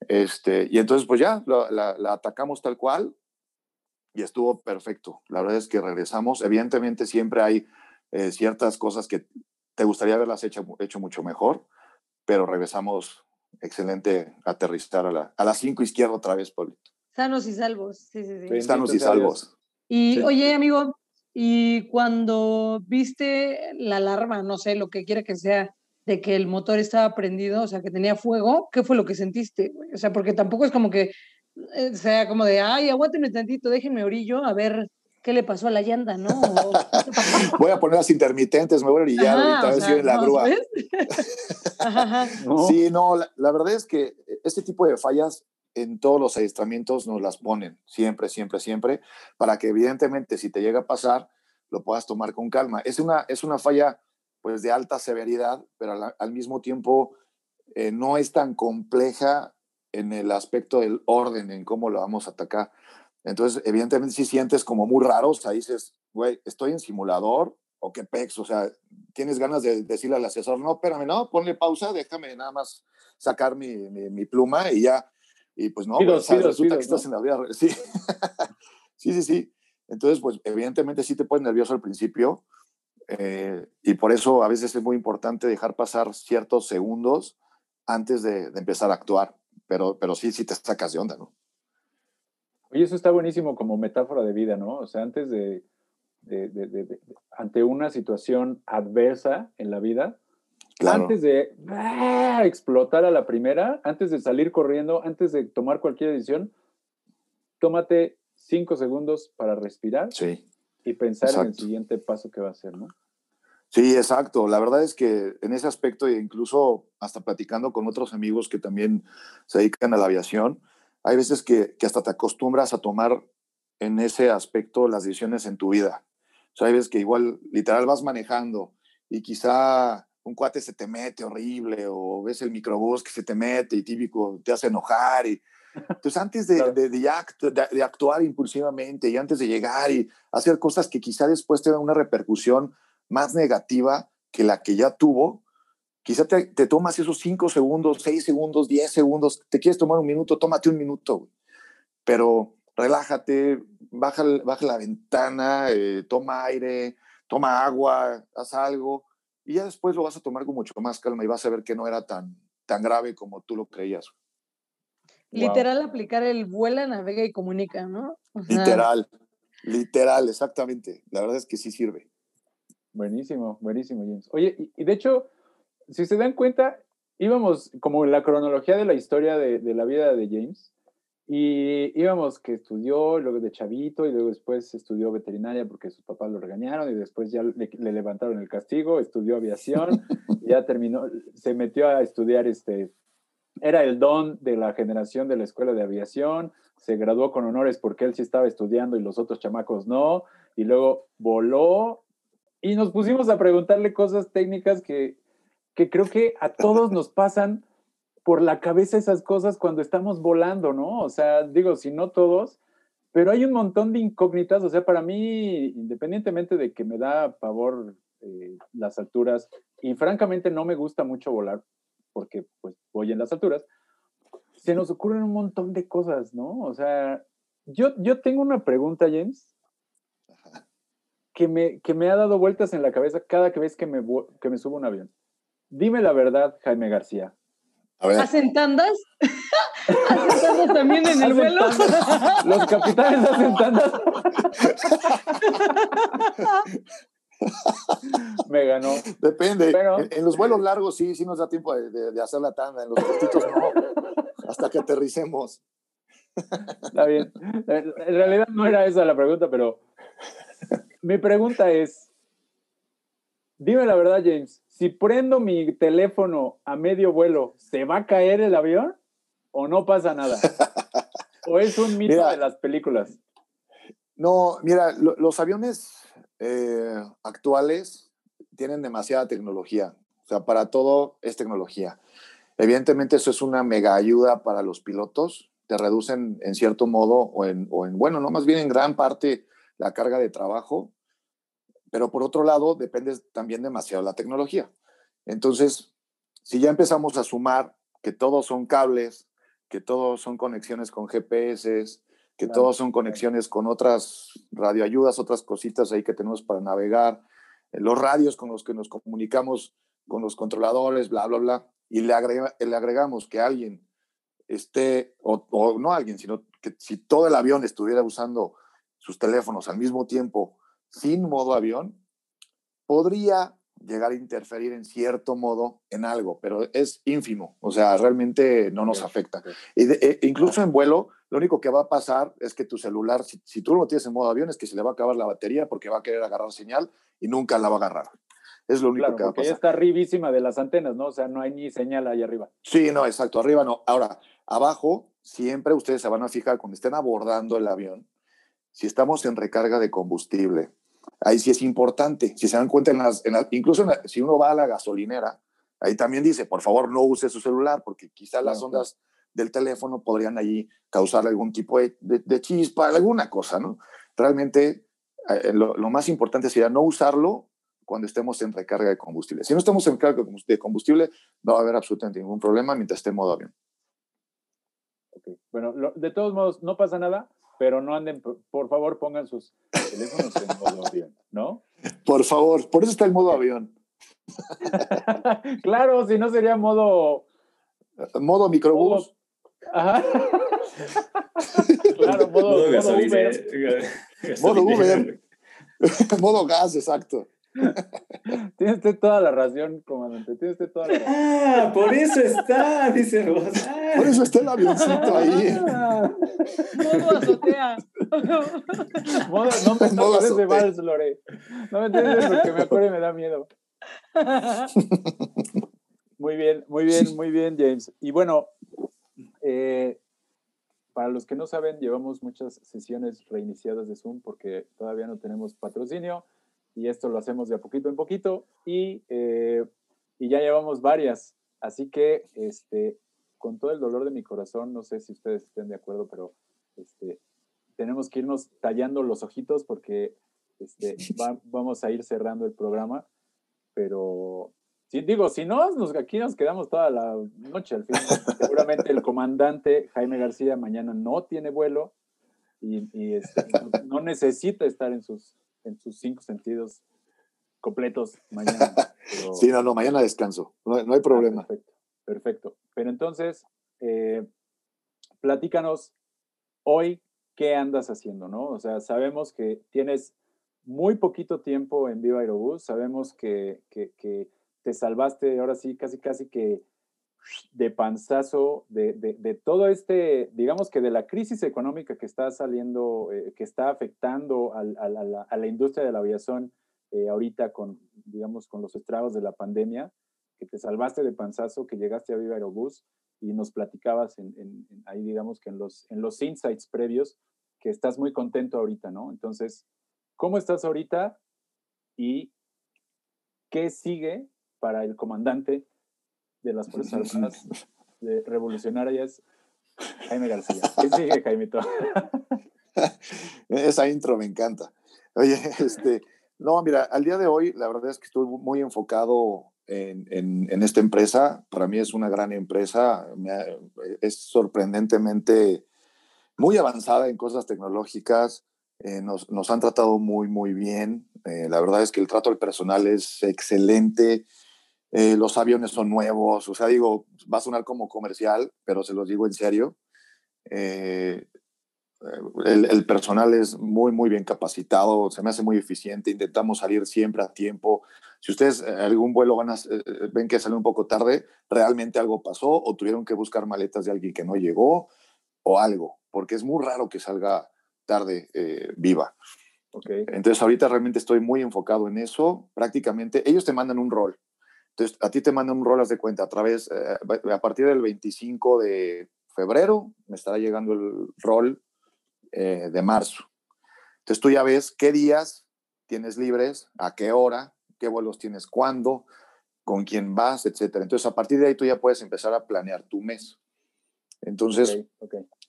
[SPEAKER 4] Este, y entonces, pues ya, la, atacamos tal cual y estuvo perfecto. La verdad es que regresamos. Evidentemente, siempre hay eh, ciertas cosas que te gustaría haberlas hecho, hecho mucho mejor, pero regresamos excelente aterrizar a, la, a las cinco izquierda otra vez, Paulito.
[SPEAKER 2] Sanos y salvos, sí, sí, sí.
[SPEAKER 4] Sanos y salvos.
[SPEAKER 2] Y oye, amigo, y cuando viste la alarma, no sé, lo que quiera que sea, de que el motor estaba prendido, o sea, que tenía fuego, ¿qué fue lo que sentiste? O sea, porque tampoco es como que eh, sea como de, ay, aguántenme tantito, déjenme orillo, a ver qué le pasó a la llanta, ¿no?
[SPEAKER 4] voy a poner las intermitentes, me voy a orillar ahorita, a ver si viene la grúa. Sí, no, la, verdad es que este tipo de fallas en todos los adiestramientos nos las ponen, siempre, siempre, siempre, para que evidentemente si te llega a pasar, lo puedas tomar con calma. Es una, es una falla pues de alta severidad, pero al, mismo tiempo eh, no es tan compleja en el aspecto del orden, en cómo lo vamos a atacar. Entonces, evidentemente, si sientes como muy raros, ahí dices, güey, estoy en simulador o qué pex, o sea, tienes ganas de decirle al asesor, no, espérame, no, ponle pausa, déjame nada más sacar mi, mi, pluma y ya, y pues no, resulta que estás en la vida, sí. sí, sí, sí. Entonces, pues evidentemente sí te pones nervioso al principio, eh, y por eso a veces es muy importante dejar pasar ciertos segundos antes de, empezar a actuar. Pero, pero sí, sí te sacas de onda, ¿no?
[SPEAKER 1] Oye, eso está buenísimo como metáfora de vida, ¿no? O sea, antes de, de, ante una situación adversa en la vida, antes de ¡ah! explotar a la primera, antes de salir corriendo, antes de tomar cualquier decisión, tómate cinco segundos para respirar.
[SPEAKER 4] Sí
[SPEAKER 1] y pensar en el siguiente paso que va a ser, ¿no?
[SPEAKER 4] Sí, exacto. La verdad es que en ese aspecto, e incluso hasta platicando con otros amigos que también se dedican a la aviación, hay veces que, que hasta te acostumbras a tomar en ese aspecto las decisiones en tu vida. O sea, hay veces que igual literal vas manejando y quizá un cuate se te mete horrible o ves el microbús que se te mete y típico te hace enojar y entonces, antes de, de, de, actuar impulsivamente y antes de llegar y hacer cosas que quizá después tengan una repercusión más negativa que la que ya tuvo, quizá te, te tomas esos 5 segundos, 6 segundos, 10 segundos, te quieres tomar un minuto, tómate un minuto, pero relájate, baja, baja la ventana, eh, toma aire, toma agua, haz algo, y ya después lo vas a tomar con mucho más calma y vas a ver que no era tan, tan grave como tú lo creías.
[SPEAKER 2] Literal aplicar el vuela, navega y comunica, ¿no?
[SPEAKER 4] literal, literal, exactamente. La verdad es que sí sirve.
[SPEAKER 1] Buenísimo, buenísimo, James. Oye, y, de hecho, si se dan cuenta, íbamos como en la cronología de la historia de, la vida de James, y íbamos que estudió, luego de chavito, y luego después estudió veterinaria porque sus papás lo regañaron, y después ya le, le levantaron el castigo, estudió aviación, ya terminó, se metió a estudiar este, era el don de la generación de la escuela de aviación, se graduó con honores porque él sí estaba estudiando y los otros chamacos no, y luego voló y nos pusimos a preguntarle cosas técnicas que, que creo que a todos nos pasan por la cabeza esas cosas cuando estamos volando, ¿no? O sea, digo, si no todos, pero hay un montón de incógnitas, o sea, para mí, independientemente de que me da pavor eh, las alturas, y francamente no me gusta mucho volar, porque pues voy en las alturas, se nos ocurren un montón de cosas, ¿no? O sea, yo, yo tengo una pregunta, James, que me, que me ha dado vueltas en la cabeza cada vez que me, que me subo a un avión. Dime la verdad, Jaime García.
[SPEAKER 2] ¿Hacen tandas? ¿Hacen tandas también en el vuelo?
[SPEAKER 1] Los capitanes hacen tandas. Me ganó.
[SPEAKER 4] Depende. en, los vuelos largos sí, sí nos da tiempo de, hacer la tanda. En los cortitos no. Hasta que aterricemos.
[SPEAKER 1] Está bien. En realidad no era esa la pregunta, pero mi pregunta es, dime la verdad, James, si prendo mi teléfono a medio vuelo, ¿se va a caer el avión o no pasa nada? ¿O es un mito de las películas?
[SPEAKER 4] No, mira, los aviones eh, actuales tienen demasiada tecnología. O sea, para todo es tecnología. Evidentemente eso es una mega ayuda para los pilotos. Te reducen en cierto modo o en, o en bueno, no más bien en gran parte la carga de trabajo. Pero por otro lado, depende también demasiado de la tecnología. Entonces, si ya empezamos a sumar que todos son cables, que todos son conexiones con GPS, que todos son conexiones con otras radioayudas, otras cositas ahí que tenemos para navegar, eh, los radios con los que nos comunicamos con los controladores, bla, bla, bla, y le, le agregamos que alguien esté, o, o, no alguien, sino que si todo el avión estuviera usando sus teléfonos al mismo tiempo sin modo avión, podría llegar a interferir en cierto modo en algo, pero es ínfimo, o sea, realmente no nos afecta. Y e, incluso en vuelo, lo único que va a pasar es que tu celular, si, tú lo tienes en modo avión, es que se le va a acabar la batería porque va a querer agarrar señal y nunca la va a agarrar. Es lo único que va a pasar. Porque
[SPEAKER 1] está arribísima de las antenas, ¿no? O sea, no hay ni señal ahí arriba.
[SPEAKER 4] Sí, no, exacto, arriba no. Ahora, abajo, siempre ustedes se van a fijar cuando estén abordando el avión, si estamos en recarga de combustible, ahí sí es importante. Si se dan cuenta, en las, incluso si uno va a la gasolinera, ahí también dice, por favor, no use su celular, porque quizás las ondas del teléfono podrían allí causar algún tipo de, chispa, alguna cosa, ¿no? Realmente, eh, lo, más importante sería no usarlo cuando estemos en recarga de combustible. Si no estamos en recarga de combustible, no va a haber absolutamente ningún problema mientras esté en modo avión.
[SPEAKER 1] Bueno, de todos modos, no pasa nada pero no anden, por favor, pongan sus teléfonos en modo avión, ¿no?
[SPEAKER 4] Por favor, por eso está el modo avión.
[SPEAKER 1] claro, si no sería modo...
[SPEAKER 4] Modo microbús.
[SPEAKER 1] Ajá. claro, modo, modo, modo Uber.
[SPEAKER 4] Modo Uber. modo gas, exacto.
[SPEAKER 1] Tiene usted toda la razón, comandante. Tiene usted toda la razón.
[SPEAKER 3] Ah, por eso está, dice vos.
[SPEAKER 4] Por eso está el avioncito ahí.
[SPEAKER 2] Modo azotea.
[SPEAKER 1] Modo, no me modo de vals, Lore. No me entiendes porque me acuerdo y me da miedo. Muy bien, muy bien, muy bien, James. Y bueno, eh, para los que no saben, llevamos muchas sesiones reiniciadas de Zoom porque todavía no tenemos patrocinio y esto lo hacemos de a poquito en poquito y, eh, y ya llevamos varias. Así que, este, con todo el dolor de mi corazón, no sé si ustedes estén de acuerdo, pero este, tenemos que irnos tallando los ojitos porque este, vamos a ir cerrando el programa, pero si, digo, si no, nos, aquí nos quedamos toda la noche al fin. Seguramente el comandante Jaime García mañana no tiene vuelo y, y este, no necesita estar en sus en sus cinco sentidos completos mañana.
[SPEAKER 4] Sí, no, no, mañana descanso, no, hay problema.
[SPEAKER 1] perfecto, perfecto. Pero entonces, eh, platícanos hoy qué andas haciendo, ¿no? O sea, sabemos que tienes muy poquito tiempo en Viva Aerobús, sabemos que, que, que te salvaste ahora sí, casi, casi que de panzazo de, de, todo este, digamos que de la crisis económica que está saliendo, eh, que está afectando a, la, industria de la aviación eh, ahorita con, digamos, con los estragos de la pandemia, que te salvaste de panzazo, que llegaste a Viva Aerobús y nos platicabas en, ahí, digamos que en los, en los insights previos, que estás muy contento ahorita, ¿no? Entonces, ¿cómo estás ahorita y qué sigue para el comandante de las Fuerzas Armadas de revolucionarias, Jaime García. ¿Qué sigue, Jaimito?
[SPEAKER 4] Esa intro me encanta. Oye, este, no, mira, al día de hoy la verdad es que estoy muy enfocado en, en, esta empresa. Para mí es una gran empresa, es sorprendentemente muy avanzada en cosas tecnológicas. Eh, nos, nos, han tratado muy, muy bien. Eh, la verdad es que el trato al personal es excelente. Eh, los aviones son nuevos, o sea, digo, va a sonar como comercial, pero se los digo en serio. Eh, el, personal es muy, muy bien capacitado, se me hace muy eficiente, intentamos salir siempre a tiempo. Si ustedes eh, algún vuelo van a, ven que sale un poco tarde, realmente algo pasó o tuvieron que buscar maletas de alguien que no llegó o algo, porque es muy raro que salga tarde viva.
[SPEAKER 1] Okay.
[SPEAKER 4] Entonces ahorita realmente estoy muy enfocado en eso. Prácticamente ellos te mandan un rol. Entonces, a ti te mandan un rolas de cuenta a través, eh, a partir del 25 de febrero, me estará llegando el rol eh, de marzo. Entonces, tú ya ves qué días tienes libres, a qué hora, qué vuelos tienes cuándo, con quién vas, etcétera. Entonces, a partir de ahí tú ya puedes empezar a planear tu mes. Entonces,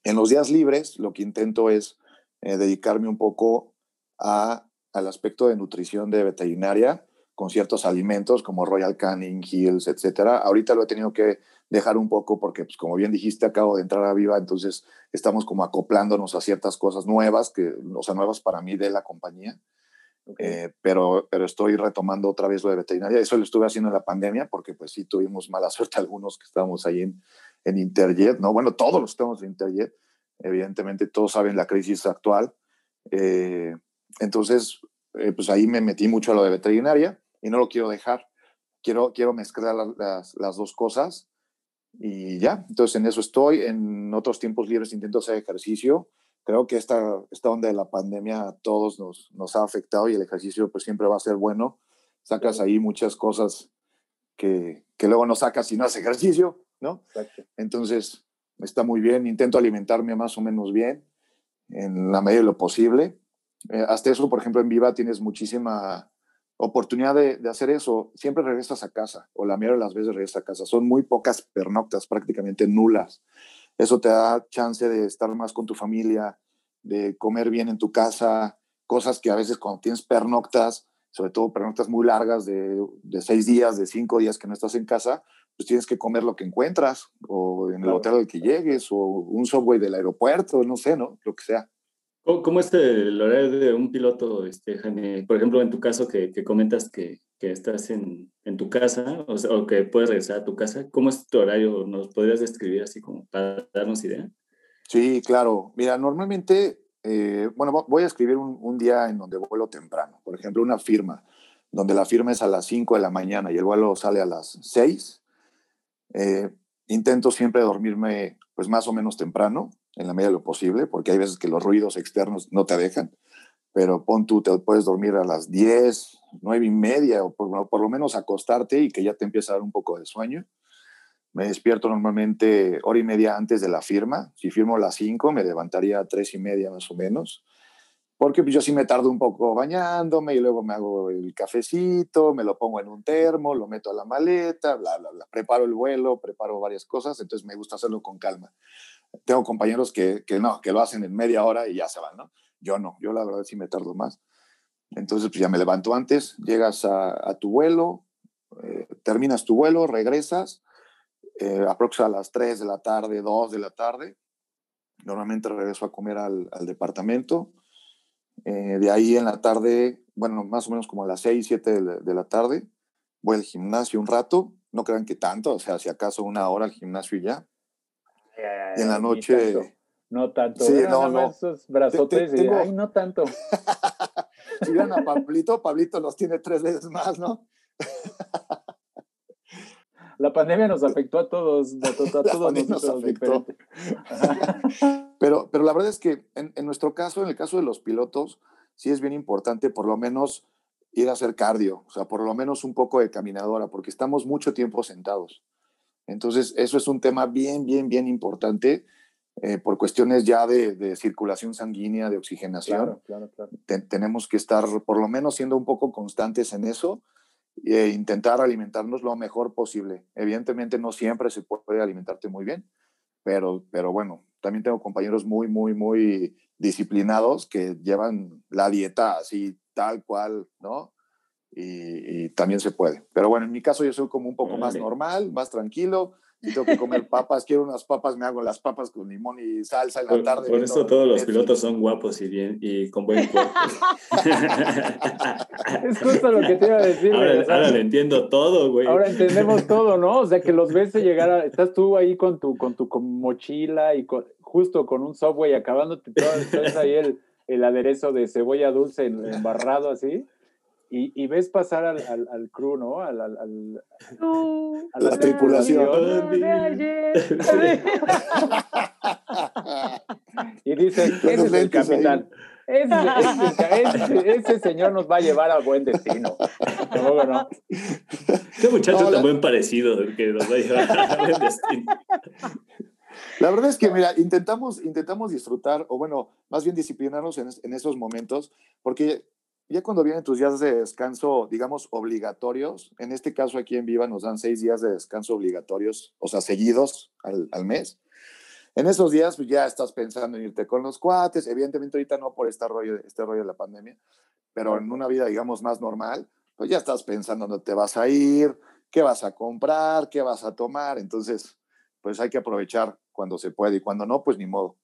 [SPEAKER 4] en los días libres, lo que intento es eh, dedicarme un poco a, al aspecto de nutrición de veterinaria con ciertos alimentos como Royal Canin, Hills, etcétera. Ahorita lo he tenido que dejar un poco porque, pues, como bien dijiste, acabo de entrar a Viva, entonces estamos como acoplándonos a ciertas cosas nuevas, que, o sea, nuevas para mí de la compañía. Eh, pero, pero estoy retomando otra vez lo de veterinaria. Eso lo estuve haciendo en la pandemia porque pues sí tuvimos mala suerte algunos que estábamos ahí en, en Interjet, ¿no? Bueno, todos los que estamos en Interjet, evidentemente todos saben la crisis actual. Eh, entonces, eh, pues ahí me metí mucho a lo de veterinaria y no lo quiero dejar. Quiero, quiero mezclar las, las dos cosas y ya. Entonces en eso estoy. En otros tiempos libres intento hacer ejercicio creo que esta, esta onda de la pandemia a todos nos, nos ha afectado y el ejercicio pues siempre va a ser bueno. Sacas ahí muchas cosas que, que luego no sacas si no haces ejercicio, ¿no? Entonces, está muy bien. Intento alimentarme más o menos bien en la medida de lo posible. Eh, hasta eso, por ejemplo, en Viva tienes muchísima oportunidad de, de, hacer eso. Siempre regresas a casa, o la mayoría de las veces regresas a casa. Son muy pocas pernoctas, prácticamente nulas. Eso te da chance de estar más con tu familia, de comer bien en tu casa, cosas que a veces cuando tienes pernoctas, sobre todo pernoctas muy largas de, de seis días, de cinco días que no estás en casa, pues tienes que comer lo que encuentras, o en el hotel al que llegues, o un subway del aeropuerto, no sé, ¿no? Lo que sea.
[SPEAKER 3] ¿Cómo, es el horario de un piloto, este? Por ejemplo, en tu caso que, comentas que, estás en, tu casa o, o, que puedes regresar a tu casa, ¿cómo es tu horario? ¿Nos podrías describir así como para darnos idea?
[SPEAKER 4] Sí, claro. Mira, normalmente, eh, bueno, voy a escribir un, un, día en donde vuelo temprano. Por ejemplo, una firma, donde la firma es a las 5 de la mañana y el vuelo sale a las 6. Eh, intento siempre dormirme pues más o menos temprano en la medida de lo posible, porque hay veces que los ruidos externos no te dejan, pero pon tú, te puedes dormir a las 10, 9 y media, o por, lo menos acostarte y que ya te empiece a dar un poco de sueño. Me despierto normalmente hora y media antes de la firma. Si firmo a las 5, me levantaría a 3 y media más o menos. Porque pues, yo sí me tardo un poco bañándome y luego me hago el cafecito, me lo pongo en un termo, lo meto a la maleta, bla, bla, bla. Preparo el vuelo, preparo varias cosas, entonces me gusta hacerlo con calma tengo compañeros que, que, no, que lo hacen en media hora y ya se van, ¿no? Yo no, yo la verdad sí me tardo más. Entonces, pues ya me levanto antes, llegas a, a tu vuelo, eh, terminas tu vuelo, regresas, eh, a las 3 de la tarde, 2 de la tarde. Normalmente regreso a comer al, al departamento. Eh, de ahí en la tarde, bueno, más o menos como a las 6, 7 de, de la tarde, voy al gimnasio un rato. No crean que tanto, o sea, si acaso una hora al gimnasio y ya y en la noche.
[SPEAKER 1] No tanto. Sí, no, no. Esos brazotes tengo... y, ay, no tanto.
[SPEAKER 4] si vieron a Pablito, Pablito los tiene tres veces más, ¿no?
[SPEAKER 1] La pandemia nos afectó a todos, a, a todos
[SPEAKER 4] nos afectó. pero, pero la verdad es que en, en, nuestro caso, en el caso de los pilotos, sí es bien importante por lo menos ir a hacer cardio, o sea, por lo menos un poco de caminadora, porque estamos mucho tiempo sentados. Entonces, eso es un tema bien, bien, bien importante eh, por cuestiones ya de, de, circulación sanguínea, de oxigenación.
[SPEAKER 1] Claro, claro, claro.
[SPEAKER 4] Te, tenemos que estar por lo menos siendo un poco constantes en eso e intentar alimentarnos lo mejor posible. Evidentemente no siempre se puede alimentarte muy bien, pero, pero bueno, también tengo compañeros muy, muy, muy disciplinados que llevan la dieta así tal cual, ¿no? Y, y, también se puede. Pero bueno, en mi caso yo soy como un poco más normal, más tranquilo. Si tengo que comer papas, quiero unas papas, me hago las papas con limón y salsa en la
[SPEAKER 3] por,
[SPEAKER 4] tarde.
[SPEAKER 3] Por eso todos los pilotos son guapos y bien y con buen cuerpo.
[SPEAKER 1] es justo lo que te iba a decir.
[SPEAKER 3] Ahora, güey, ahora le entiendo todo, güey.
[SPEAKER 1] Ahora entendemos todo, ¿no? O sea, que los ves llegar a, estás tú ahí con tu, con tu con mochila y con, justo con un software acabándote todo, entonces ahí el, el aderezo de cebolla dulce embarrado así y, y, ves pasar al, al, al, crew, ¿no? Al, al, al
[SPEAKER 4] a la, la tripulación.
[SPEAKER 1] y dice, ese es el capitán. Ese, ese, ese, señor nos va a llevar a buen destino. ¿Cómo no?
[SPEAKER 3] Qué muchacho no, tan buen parecido que nos va a llevar a buen destino.
[SPEAKER 4] La verdad es que, mira, intentamos, intentamos disfrutar, o bueno, más bien disciplinarnos en, en esos momentos, porque ya cuando vienen tus días de descanso, digamos, obligatorios, en este caso aquí en Viva nos dan seis días de descanso obligatorios, o sea, seguidos al, al mes. En esos días pues, ya estás pensando en irte con los cuates, evidentemente ahorita no por este rollo, este rollo de la pandemia, pero en una vida, digamos, más normal, pues ya estás pensando dónde te vas a ir, qué vas a comprar, qué vas a tomar, entonces, pues hay que aprovechar cuando se puede y cuando no, pues ni modo.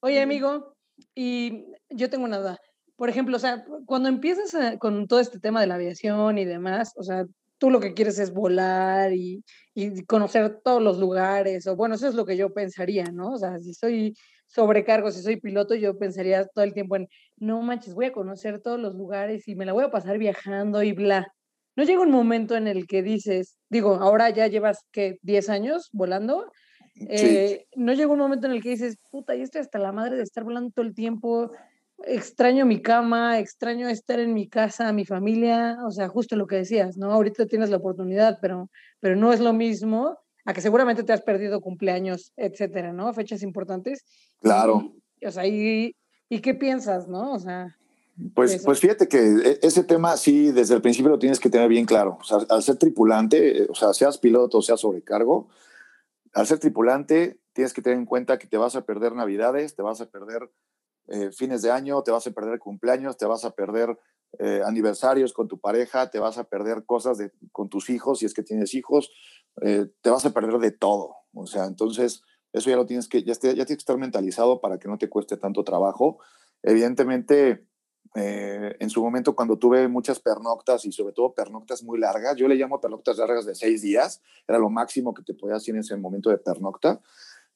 [SPEAKER 2] Oye, amigo, y yo tengo una duda. Por ejemplo, o sea, cuando empiezas a- con todo este tema de la aviación y demás, o sea, tú lo que quieres es volar y, y conocer todos los lugares, o bueno, eso es lo que yo pensaría, ¿no? O sea, si soy sobrecargo, si soy piloto, yo pensaría todo el tiempo en, no manches, voy a conocer todos los lugares y me la voy a pasar viajando y bla. ¿No llega un momento en el que dices, digo, ahora ya llevas, ¿qué? ¿10 años volando?
[SPEAKER 4] Sí,
[SPEAKER 2] Eh, ¿no llega un momento en el que dices, puta, yo estoy hasta la madre de estar volando todo el tiempo, extraño mi cama, extraño estar en mi casa, mi familia, o sea, justo lo que decías, ¿no? Ahorita tienes la oportunidad, pero, pero no es lo mismo a que seguramente te has perdido cumpleaños, etcétera, ¿no? Fechas importantes.
[SPEAKER 4] claro.
[SPEAKER 2] Y, o sea, y, ¿y qué piensas, no? O sea,
[SPEAKER 4] Pues, pues fíjate que e- ese tema sí, desde el principio lo tienes que tener bien claro. O sea, al ser tripulante, eh, o sea, seas piloto o seas sobrecargo, al ser tripulante tienes que tener en cuenta que te vas a perder navidades, te vas a perder eh, fines de año, te vas a perder cumpleaños, te vas a perder eh, aniversarios con tu pareja, te vas a perder cosas de, con tus hijos, si es que tienes hijos, eh, te vas a perder de todo. O sea, entonces eso ya lo tienes que, ya, esté- ya tienes que estar mentalizado para que no te cueste tanto trabajo. Evidentemente, en su momento cuando tuve muchas pernoctas y sobre todo pernoctas muy largas, yo le llamo pernoctas largas de seis días, era lo máximo que te podías hacer en ese momento de pernocta.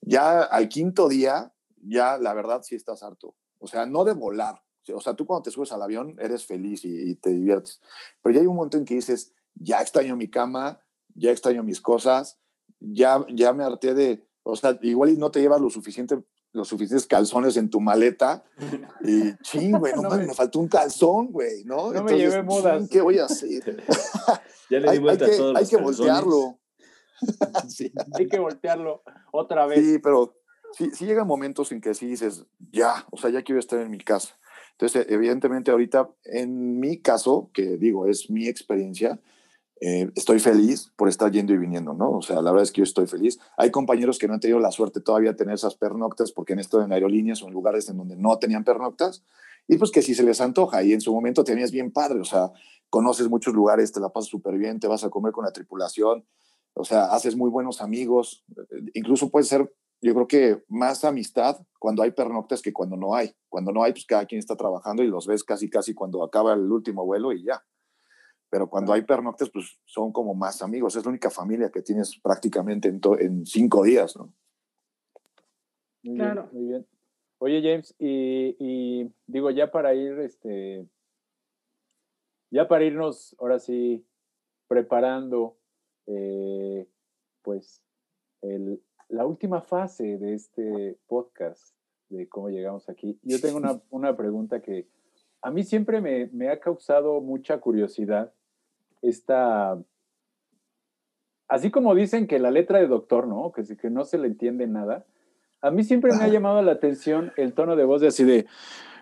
[SPEAKER 4] Ya al quinto día, ya la verdad sí estás harto. O sea, no de volar. O sea, tú cuando te subes al avión eres feliz y, y te diviertes. Pero ya hay un momento en que dices, ya extraño mi cama, ya extraño mis cosas, ya, ya me harté de, o sea, igual no te llevas lo suficiente, los suficientes calzones en tu maleta y ching, güey, no,
[SPEAKER 1] me-
[SPEAKER 4] me faltó un calzón, güey, ¿no?
[SPEAKER 1] No me llevé mudas.
[SPEAKER 4] ¿Qué voy a hacer?
[SPEAKER 3] Ya le di
[SPEAKER 4] hay, hay
[SPEAKER 3] vuelta a
[SPEAKER 4] que,
[SPEAKER 3] todos
[SPEAKER 4] hay
[SPEAKER 3] los
[SPEAKER 4] que
[SPEAKER 3] calzones.
[SPEAKER 4] voltearlo. sí,
[SPEAKER 1] Hay que voltearlo otra vez.
[SPEAKER 4] sí, pero sí, llegan momentos en que sí dices, ya, o sea, ya quiero estar en mi casa. Entonces, evidentemente ahorita, en mi caso, que digo, es mi experiencia, eh, estoy feliz por estar yendo y viniendo, ¿no? O sea, la verdad es que yo estoy feliz. Hay compañeros que no han tenido la suerte todavía de tener esas pernoctas porque han estado en aerolíneas o en lugares en donde no tenían pernoctas y pues que si se les antoja y en su momento tenías bien padre, o sea, conoces muchos lugares, te la pasas súper bien, te vas a comer con la tripulación, o sea, haces muy buenos amigos, eh, incluso puede ser, yo creo que más amistad cuando hay pernoctas que cuando no hay. Cuando no hay, pues cada quien está trabajando y los ves casi, casi cuando acaba el último vuelo y ya. Pero cuando hay pernoctas, pues son como más amigos. Es la única familia que tienes prácticamente en, cinco días, ¿no?
[SPEAKER 1] Muy
[SPEAKER 2] Claro.
[SPEAKER 1] bien, muy bien. Oye, James, y, y digo, ya para ir, este, ya para irnos, ahora sí, preparando, eh, pues, el, la última fase de este podcast, de cómo llegamos aquí. Yo tengo una, una pregunta que a mí siempre me, me ha causado mucha curiosidad, esta, así como dicen que la letra de doctor, ¿no? Que, que no se le entiende nada. A mí siempre me ha llamado la atención el tono de voz de así de,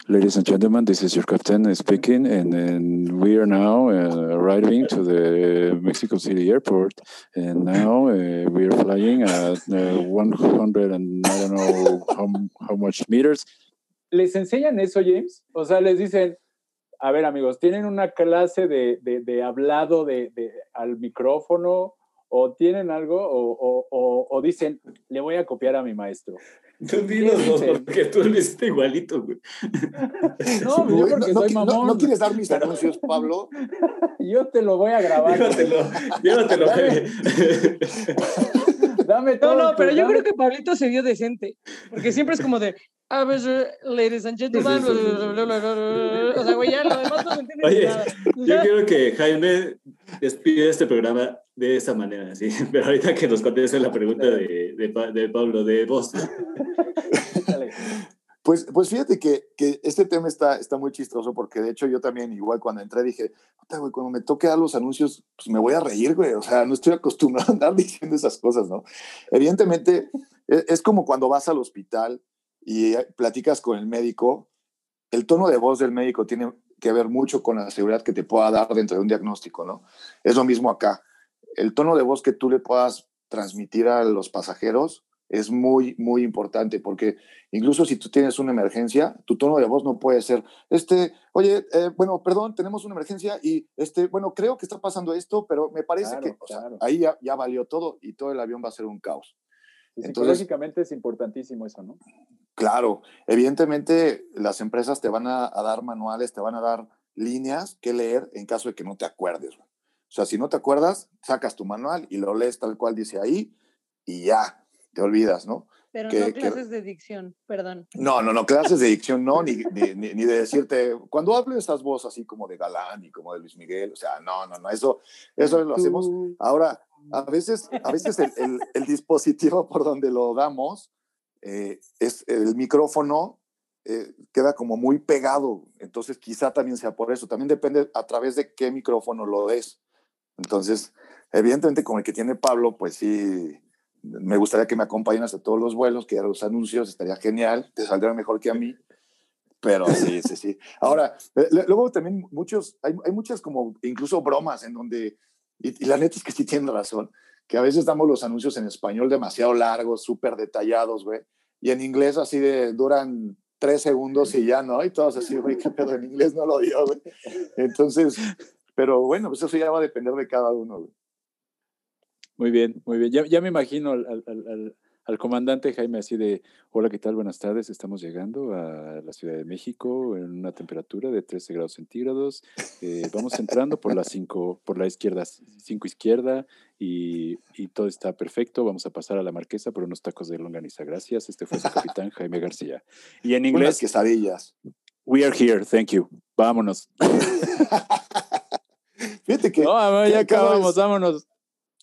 [SPEAKER 1] Ladies and gentlemen, this is your captain speaking, and, then we are now uh, arriving to the Mexico City airport, and now uh, we are flying at uh, 100 and I don't know how, how much meters. ¿Les enseñan eso, James? O sea, les dicen, a ver, amigos, ¿tienen una clase de, de, de hablado de, de, al micrófono? ¿O tienen algo? O, o, o, o dicen, le voy a copiar a mi maestro?
[SPEAKER 3] Tú porque tú lo hiciste igualito, güey.
[SPEAKER 1] No, yo porque
[SPEAKER 4] no,
[SPEAKER 1] soy
[SPEAKER 4] no-
[SPEAKER 1] mamón.
[SPEAKER 4] no quieres dar mis anuncios, Pablo?
[SPEAKER 1] Yo te lo voy a grabar.
[SPEAKER 3] Llévatelo, llévatelo,
[SPEAKER 1] Dame. Todo.
[SPEAKER 2] No, no, pero yo creo que Pablito se vio decente, porque siempre es como de, a ver, ladies and gentlemen,
[SPEAKER 3] Sí, sí, sí, sí.
[SPEAKER 2] bla, bla, bla, bla, bla". o sea, güey, ya lo demás no se entiende
[SPEAKER 3] Oye,
[SPEAKER 2] nada.
[SPEAKER 3] Yo quiero que Jaime despide este programa de esa manera, ¿sí? Pero ahorita que nos conteste la pregunta de, de, de Pablo de Boston.
[SPEAKER 4] Pues, pues fíjate que, que este tema está, está muy chistoso porque de hecho yo también igual cuando entré dije, "Puta, güey, cuando me toque dar los anuncios, pues me voy a reír, güey. O sea, no estoy acostumbrado a andar diciendo esas cosas, ¿no? Evidentemente, es, es como cuando vas al hospital y eh, platicas con el médico, el tono de voz del médico tiene, que ver mucho con la seguridad que te pueda dar dentro de un diagnóstico, ¿no? Es lo mismo acá. El tono de voz que tú le puedas transmitir a los pasajeros es muy, muy importante porque incluso si tú tienes una emergencia, tu tono de voz no puede ser, este, oye, eh, bueno, perdón, tenemos una emergencia y, este, bueno, creo que está pasando esto, pero me parece que ahí ya, ya, valió todo y todo el avión va a ser un caos.
[SPEAKER 1] Entonces, psicológicamente es importantísimo eso, ¿no?
[SPEAKER 4] Claro, evidentemente las empresas te van a, dar manuales, te van a dar líneas que leer en caso de que no te acuerdes. O sea, si no te acuerdas, sacas tu manual y lo lees tal cual dice ahí y ya, te olvidas, ¿no?
[SPEAKER 2] Pero no clases de dicción, perdón.
[SPEAKER 4] No, no, no, clases de dicción no, ni, ni, de decirte, cuando hablo estas voces así como de Galán y como de Luis Miguel, o sea, no, no, no, eso, eso lo hacemos. Ahora, a veces, a veces el, el, dispositivo por donde lo damos, eh, es el micrófono eh, queda como muy pegado, entonces quizá también sea por eso, también depende a través de qué micrófono lo des. Entonces, evidentemente con el que tiene Pablo, pues sí, me gustaría que me acompañen hasta todos los vuelos, que los anuncios, estaría genial, te saldrá mejor que a mí. Pero sí, sí, sí. Ahora, eh, luego también muchos, hay, hay, muchas como incluso bromas en donde, y, la neta es que sí tienen razón, que a veces damos los anuncios en español demasiado largos, súper detallados, güey, y en inglés así de duran tres segundos y ya, ¿no? Y todos así, güey, qué pedo, en inglés no lo dio, güey. Entonces, pero bueno, pues eso ya va a depender de cada uno, güey.
[SPEAKER 1] Muy bien, muy bien. Ya, ya me imagino al, al, al, comandante Jaime así de, hola, ¿qué tal? Buenas tardes. Estamos llegando a la Ciudad de México en una temperatura de 13 grados centígrados. Eh, vamos entrando por la 5, por la izquierda, 5 izquierda y, y, todo está perfecto. Vamos a pasar a la marquesa por unos tacos de longaniza. Gracias. Este fue su capitán Jaime García. Y en inglés... Unas
[SPEAKER 4] quesadillas.
[SPEAKER 1] We are here, thank you. Vámonos.
[SPEAKER 4] Fíjate que...
[SPEAKER 1] No, ya acabamos, vámonos.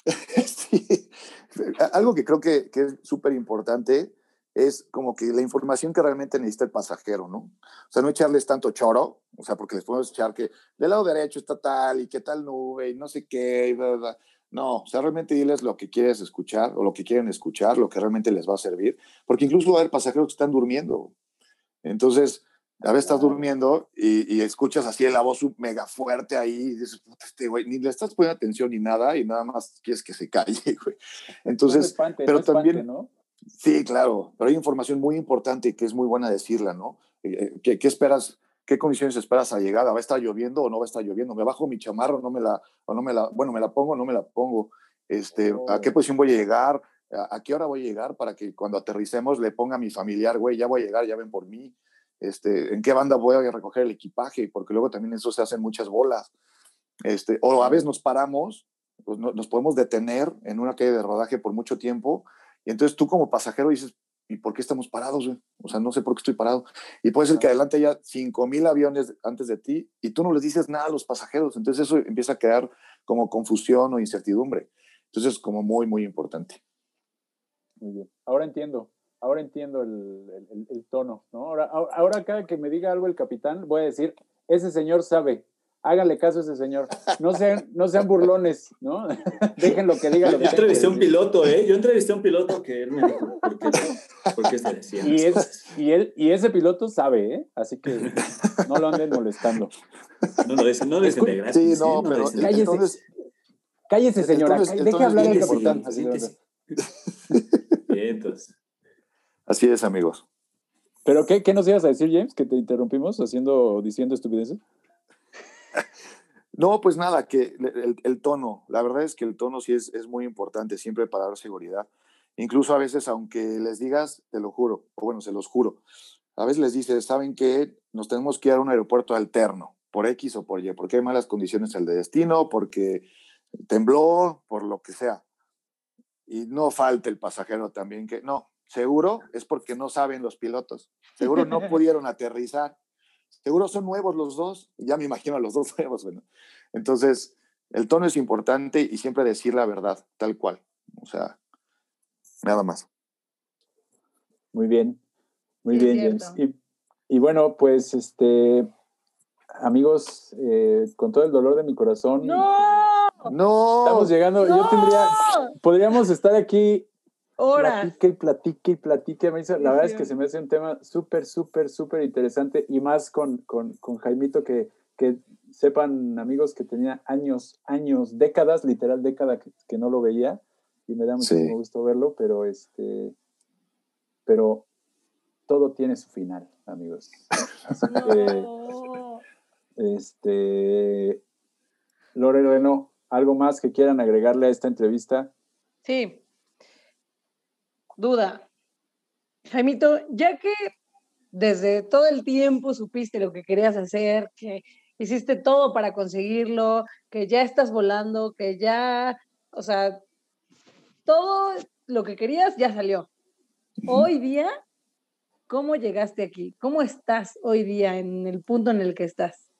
[SPEAKER 4] Algo que creo que, que es súper importante es como que la información que realmente necesita el pasajero, ¿no? O sea, no echarles tanto choro, o sea, porque les podemos echar que del lado derecho está tal y qué tal nube y no sé qué, y No, o sea, realmente diles lo que quieres escuchar o lo que quieren escuchar, lo que realmente les va a servir, porque incluso va a haber pasajeros que están durmiendo. Entonces, a veces estás durmiendo y, escuchas así la voz mega fuerte ahí y dices, este güey, ni le estás poniendo atención ni nada y nada más quieres que se calle, güey. Entonces, pero también, ¿no? Sí, claro, pero hay información muy importante que es muy buena decirla, ¿no? Eh, eh, ¿Qué, esperas? ¿Qué condiciones esperas a llegada? ¿Va a estar lloviendo o no va a estar lloviendo? ¿Me bajo mi chamarro no me la, o no me la, bueno, me la pongo o no me la pongo? Este, ¿A qué oh. posición voy a llegar? ¿A, ¿A qué hora voy a llegar para que cuando aterricemos le ponga a mi familiar, güey, ya voy a llegar, ya ven por mí? Este, en qué banda voy a recoger el equipaje, porque luego también eso se hacen muchas bolas. Este, o a veces nos paramos, pues nos podemos detener en una calle de rodaje por mucho tiempo, y entonces tú como pasajero dices, ¿y por qué estamos parados? O sea, no sé por qué estoy parado. Y puede ser que adelante haya 5.000 aviones antes de ti y tú no les dices nada a los pasajeros, entonces eso empieza a quedar como confusión o incertidumbre. Entonces es como muy, muy importante.
[SPEAKER 1] Muy bien. Ahora entiendo ahora entiendo el, tono, ¿no? Ahora, ahora cada que me diga algo el capitán, voy a decir, ese señor sabe, háganle caso a ese señor, no sean, no sean burlones, ¿no? Dejen lo que diga. Lo
[SPEAKER 3] yo entrevisté a un piloto, ¿eh? Yo entrevisté a un piloto que él me dijo, ¿por qué, por qué se decía
[SPEAKER 1] y, es, y, él, y ese piloto sabe, ¿eh? Así que no lo anden molestando.
[SPEAKER 3] No no de gratis.
[SPEAKER 4] Sí, no, ¿eh? pero
[SPEAKER 1] cállese, entonces, cállese señora, deje hablar al capitán.
[SPEAKER 3] Bien, entonces.
[SPEAKER 4] Así es, amigos.
[SPEAKER 1] ¿Pero qué, qué nos ibas a decir, James? Que te interrumpimos haciendo, diciendo estupideces.
[SPEAKER 4] No, pues nada, que el, tono, la verdad es que el tono sí es, es muy importante siempre para dar seguridad. Incluso a veces, aunque les digas, te lo juro, o bueno, se los juro, a veces les dices, ¿saben que Nos tenemos que ir a un aeropuerto alterno, por X o por Y, porque hay malas condiciones el de destino, porque tembló, por lo que sea. Y no falta el pasajero también que, no, Seguro es porque no saben los pilotos. Seguro no pudieron aterrizar. Seguro son nuevos los dos. Ya me imagino a los dos nuevos. Bueno. Entonces, el tono es importante y siempre decir la verdad, tal cual. O sea, nada más.
[SPEAKER 1] Muy bien. Muy bien, James. Y, bueno, pues, este, amigos, eh, con todo el dolor de mi corazón.
[SPEAKER 2] ¡No!
[SPEAKER 4] No.
[SPEAKER 1] Estamos llegando. Yo tendría. Podríamos estar aquí Platique y platique y platique. la verdad es que se me hace un tema súper, súper, súper interesante y más con, con, con, Jaimito que que sepan amigos que tenía años, años, décadas, literal década que, no lo veía y me da muchísimo gusto verlo, pero este, pero todo tiene su final, amigos. este, Loreno, ¿algo más que quieran agregarle a esta entrevista?
[SPEAKER 2] Sí. Duda. Jaimito, ya que desde todo el tiempo supiste lo que querías hacer, que hiciste todo para conseguirlo, que ya estás volando, que ya, o sea, todo lo que querías ya salió. Hoy día, ¿cómo llegaste aquí? ¿Cómo estás hoy día en el punto en el que estás?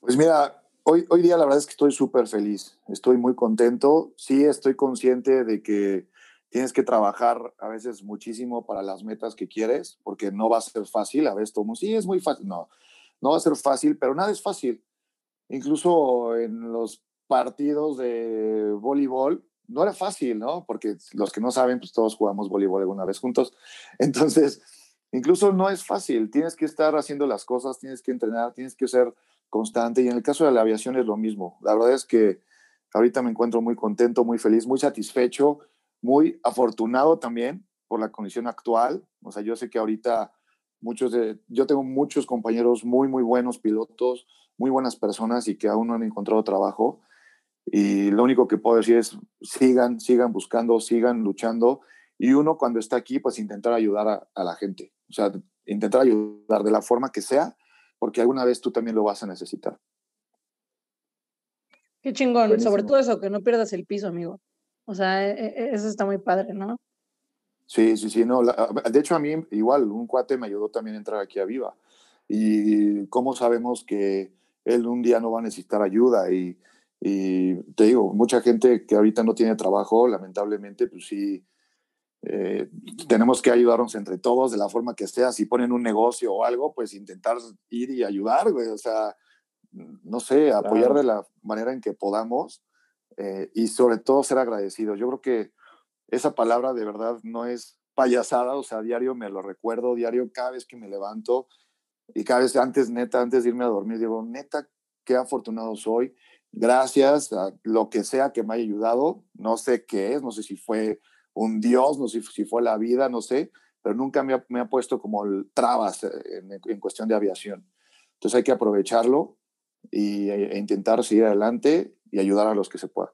[SPEAKER 4] Pues mira, hoy, hoy día la verdad es que estoy súper feliz, estoy muy contento, sí estoy consciente de que tienes que trabajar a veces muchísimo para las metas que quieres, porque no va a ser fácil, a veces todo sí, es muy fácil, no, no va a ser fácil, pero nada es fácil. Incluso en los partidos de voleibol, no era fácil, ¿no? Porque los que no saben, pues todos jugamos voleibol alguna vez juntos. Entonces, incluso no es fácil, tienes que estar haciendo las cosas, tienes que entrenar, tienes que ser constante. Y en el caso de la aviación es lo mismo. La verdad es que ahorita me encuentro muy contento, muy feliz, muy satisfecho muy afortunado también por la condición actual. O sea, yo sé que ahorita muchos de, yo tengo muchos compañeros muy, muy buenos pilotos, muy buenas personas y que aún no han encontrado trabajo. Y lo único que puedo decir es sigan, sigan buscando, sigan luchando. Y uno cuando está aquí, pues intentar ayudar a, a la gente. O sea, intentar ayudar de la forma que sea, porque alguna vez tú también lo vas a necesitar.
[SPEAKER 2] Qué chingón, sobre todo eso, que no pierdas el piso, amigo. O sea, e, e, eso está muy padre, ¿no?
[SPEAKER 4] Sí, sí, sí, no. de hecho, a mí igual, un cuate me ayudó también a entrar aquí a Viva. Y cómo sabemos que él un día no va a necesitar ayuda. Y, y te digo, mucha gente que ahorita no tiene trabajo, lamentablemente, pues sí, eh, tenemos que ayudarnos entre todos de la forma que sea. Si ponen un negocio o algo, pues intentar ir y ayudar, güey. O sea, no sé, apoyar de la manera en que podamos eh, y sobre todo ser agradecido. Yo creo que esa palabra de verdad no es payasada, o sea, diario me lo recuerdo, diario cada vez que me levanto y cada vez antes, neta, antes de irme a dormir, digo, neta, qué afortunado soy. Gracias a lo que sea que me haya ayudado, no sé qué es, no sé si fue un Dios, no sé si fue la vida, no sé, pero nunca me ha, me ha puesto como trabas en, en, cuestión de aviación. Entonces hay que aprovecharlo y, e, e intentar seguir adelante y ayudar a los que se pueda.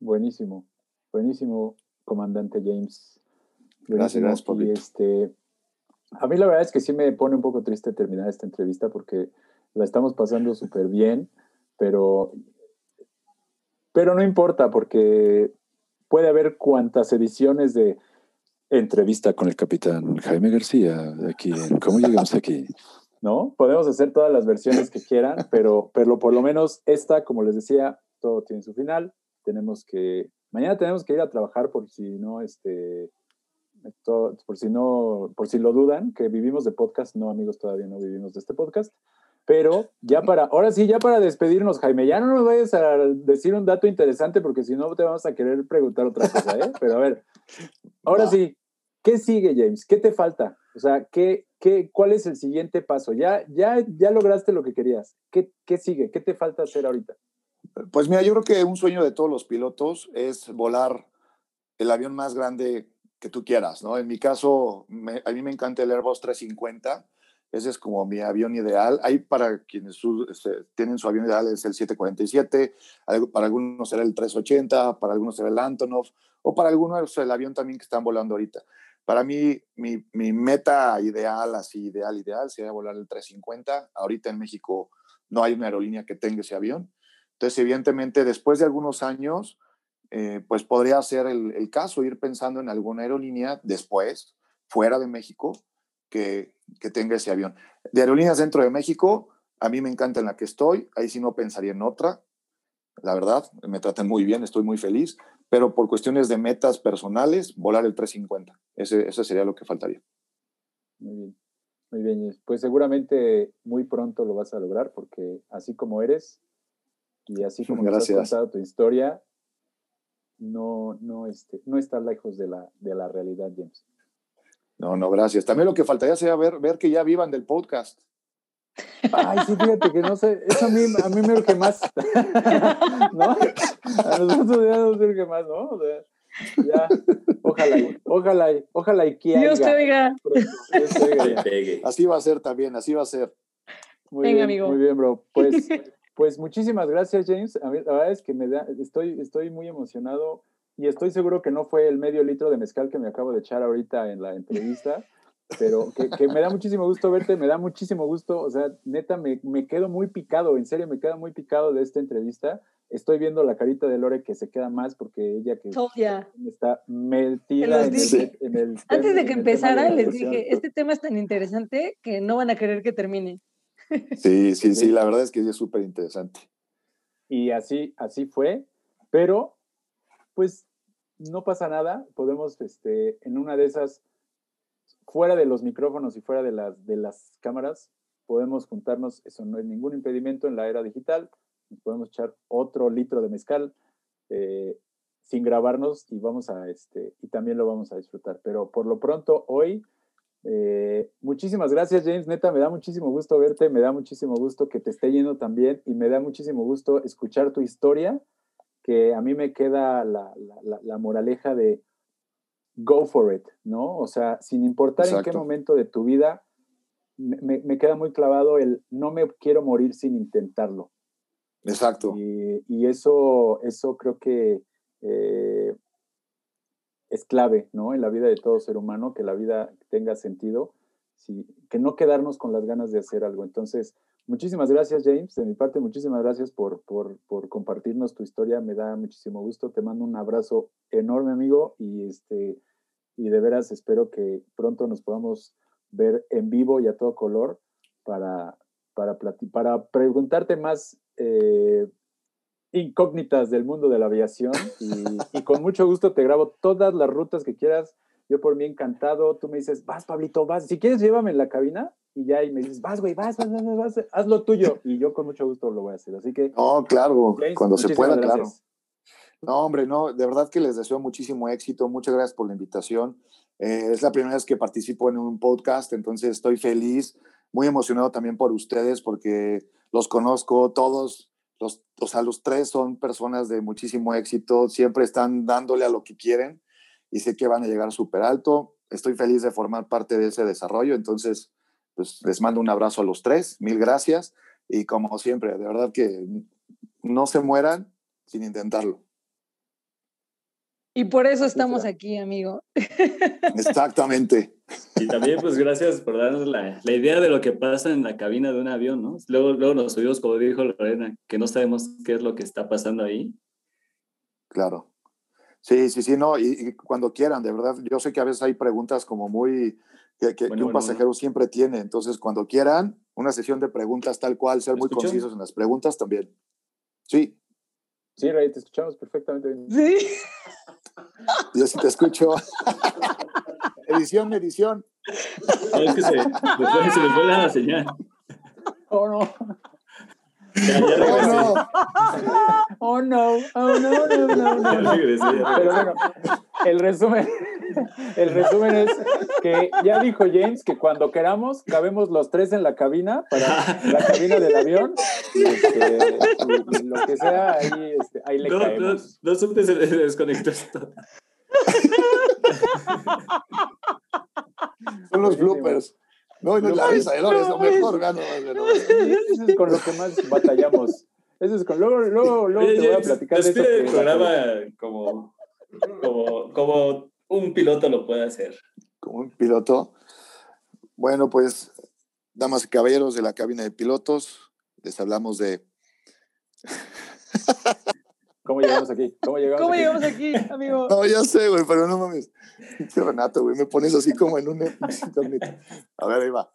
[SPEAKER 1] Buenísimo, buenísimo, comandante James.
[SPEAKER 4] Gracias, gracias, por
[SPEAKER 1] este, A mí la verdad es que sí me pone un poco triste terminar esta entrevista porque la estamos pasando súper bien, pero, pero no importa porque puede haber cuantas ediciones de entrevista con el capitán Jaime García aquí en ¿Cómo llegamos aquí? ¿No? Podemos hacer todas las versiones que quieran, pero, pero por lo menos esta, como les decía, todo tiene su final. Tenemos que, mañana tenemos que ir a trabajar por si no, este, por si no, por si lo dudan, que vivimos de podcast, no amigos, todavía no vivimos de este podcast. Pero ya para, ahora sí, ya para despedirnos, Jaime, ya no nos vayas a decir un dato interesante porque si no te vamos a querer preguntar otra cosa, ¿eh? Pero a ver, ahora sí, ¿qué sigue, James? ¿Qué te falta? O sea, ¿qué, qué, ¿cuál es el siguiente paso? Ya, ya, ya lograste lo que querías. ¿Qué, ¿Qué sigue? ¿Qué te falta hacer ahorita?
[SPEAKER 4] Pues mira, yo creo que un sueño de todos los pilotos es volar el avión más grande que tú quieras, ¿no? En mi caso, a mí me encanta el Airbus 350. Ese es como mi avión ideal. Hay para quienes este, tienen su avión ideal es el 747, para algunos será el 380, para algunos será el Antonov, o para algunos el avión también que están volando ahorita. Para mí, mi, meta ideal, así ideal, ideal, sería volar el 350. Ahorita en México no hay una aerolínea que tenga ese avión. Entonces, evidentemente, después de algunos años, eh, pues podría ser el, el, caso, ir pensando en alguna aerolínea después, fuera de México, que, que tenga ese avión. De aerolíneas dentro de México, a mí me encanta en la que estoy, ahí sí no pensaría en otra, la verdad, me tratan muy bien, estoy muy feliz, pero por cuestiones de metas personales, volar el 350. Ese, eso sería lo que faltaría.
[SPEAKER 1] Muy bien, muy bien. Pues seguramente muy pronto lo vas a lograr porque así como eres y así como has contado tu historia, no, no, este, no está lejos de la, de la realidad, James.
[SPEAKER 4] No, no, gracias. También lo que faltaría sería ver, ver que ya vivan del podcast.
[SPEAKER 1] Ay, sí, fíjate que no sé, eso a mí, a mí me urge más. ¿No? A nosotros ya nos urge más, ¿no? O sea, ya, ojalá, ojalá, ojalá y que
[SPEAKER 2] Dios te oiga.
[SPEAKER 1] Dios te oiga.
[SPEAKER 4] Así va a ser también, así va a ser.
[SPEAKER 1] Muy
[SPEAKER 2] Venga,
[SPEAKER 1] bien,
[SPEAKER 2] amigo.
[SPEAKER 1] Muy bien, bro. Pues, pues muchísimas gracias, James. A mí, la verdad es que me da, estoy, estoy muy emocionado y estoy seguro que no fue el medio litro de mezcal que me acabo de echar ahorita en la entrevista, pero que, que me da muchísimo gusto verte, me da muchísimo gusto, o sea, neta, me, me quedo muy picado, en serio, me quedo muy picado de esta entrevista. Estoy viendo la carita de Lore que se queda más porque ella que está metida en el, en el
[SPEAKER 2] Antes de que empezara, les dije, este tema es tan interesante que no van a querer que termine.
[SPEAKER 4] Sí, sí, sí, la verdad es que es súper interesante.
[SPEAKER 1] Y así, así fue, pero pues no pasa nada, podemos este, en una de esas, fuera de los micrófonos y fuera de las, de las cámaras, podemos juntarnos, eso no es ningún impedimento en la era digital, podemos echar otro litro de mezcal eh, sin grabarnos y vamos a, este, y también lo vamos a disfrutar. Pero por lo pronto, hoy, eh, muchísimas gracias, James. Neta, me da muchísimo gusto verte, me da muchísimo gusto que te esté yendo también y me da muchísimo gusto escuchar tu historia, que a mí me queda la, la moraleja de go for it, ¿no? O sea, sin importar en qué momento de tu vida, me, me- me queda muy clavado el no me quiero morir sin intentarlo.
[SPEAKER 4] Exacto.
[SPEAKER 1] Y, y eso, eso creo que eh, es clave, ¿no? En la vida de todo ser humano, que la vida tenga sentido, sí, que no quedarnos con las ganas de hacer algo. Entonces, muchísimas gracias, James. De mi parte, muchísimas gracias por, por, por compartirnos tu historia. Me da muchísimo gusto. Te mando un abrazo enorme, amigo, y, este, y de veras espero que pronto nos podamos ver en vivo y a todo color para, para, para preguntarte más eh, incógnitas del mundo de la aviación y, y con mucho gusto te grabo todas las rutas que quieras. Yo por mí encantado, tú me dices, vas Pablito, vas, si quieres llévame en la cabina y ya y me dices, vas güey, vas, vas, vas, vas, haz lo tuyo y yo con mucho gusto lo voy a hacer. Así que,
[SPEAKER 4] No, claro,
[SPEAKER 1] James,
[SPEAKER 4] cuando se pueda, claro. No, hombre, no, de verdad que les deseo muchísimo éxito. Muchas gracias por la invitación. Eh, es la primera vez que participo en un podcast, entonces estoy feliz, muy emocionado también por ustedes porque los conozco todos, los, o sea, los tres son personas de muchísimo éxito, siempre están dándole a lo que quieren y sé que van a llegar súper alto. Estoy feliz de formar parte de ese desarrollo, entonces pues les mando un abrazo a los tres, mil gracias y como siempre, de verdad que no se mueran sin intentarlo.
[SPEAKER 2] Y por eso
[SPEAKER 1] Así
[SPEAKER 2] estamos aquí, amigo.
[SPEAKER 4] Exactamente.
[SPEAKER 3] Y también, pues, gracias por darnos la, la idea de lo que pasa en la cabina de un avión, ¿no? Luego, luego nos subimos, como dijo Lorena, que no sabemos qué es lo que está pasando ahí.
[SPEAKER 4] Claro. Sí, sí, sí, no, y, y cuando quieran, de verdad, yo sé que a veces hay preguntas como muy, que, que- que
[SPEAKER 3] Bueno,
[SPEAKER 4] un
[SPEAKER 3] bueno,
[SPEAKER 4] pasajero siempre tiene, entonces cuando quieran, una sesión de preguntas tal cual, ser
[SPEAKER 3] ¿Me
[SPEAKER 4] muy concisos en las preguntas también. Sí,
[SPEAKER 1] Sí, Ray, te escuchamos perfectamente bien.
[SPEAKER 2] Sí.
[SPEAKER 4] yo sí te escucho. edición, edición.
[SPEAKER 3] No, es que se, después se les fue la señal.
[SPEAKER 1] Oh no,
[SPEAKER 3] Ya, ya
[SPEAKER 4] Oh, no.
[SPEAKER 1] oh no, oh no, no, no,
[SPEAKER 3] Ya
[SPEAKER 1] no. no.
[SPEAKER 3] regresé, ya
[SPEAKER 1] Pero
[SPEAKER 3] regresé.
[SPEAKER 1] bueno, el resumen, el resumen es que ya dijo James que cuando queramos cabemos los tres en la cabina, para la cabina del avión, y, este, y- y lo que sea, ahí, este, ahí le
[SPEAKER 3] No, no,
[SPEAKER 1] caemos.
[SPEAKER 3] no se desconectó esto.
[SPEAKER 4] Son los bloopers. No, no es la risa, no, es lo mejor. nomás.
[SPEAKER 1] Eso es con lo que más batallamos. Eso es con, luego, luego, luego te voy a platicar de eso.
[SPEAKER 3] el programa como, como, como un piloto lo puede hacer.
[SPEAKER 4] Como un piloto. Bueno, pues, damas y caballeros de la cabina de pilotos, les hablamos de
[SPEAKER 1] ¿Cómo llegamos aquí? ¿Cómo llegamos
[SPEAKER 2] ¿Cómo
[SPEAKER 1] aquí?
[SPEAKER 2] llegamos aquí, amigo?
[SPEAKER 4] No, ya sé, güey, pero no mames. Pinche Renato, güey, me pones así como en un incógnito. A ver, ahí va.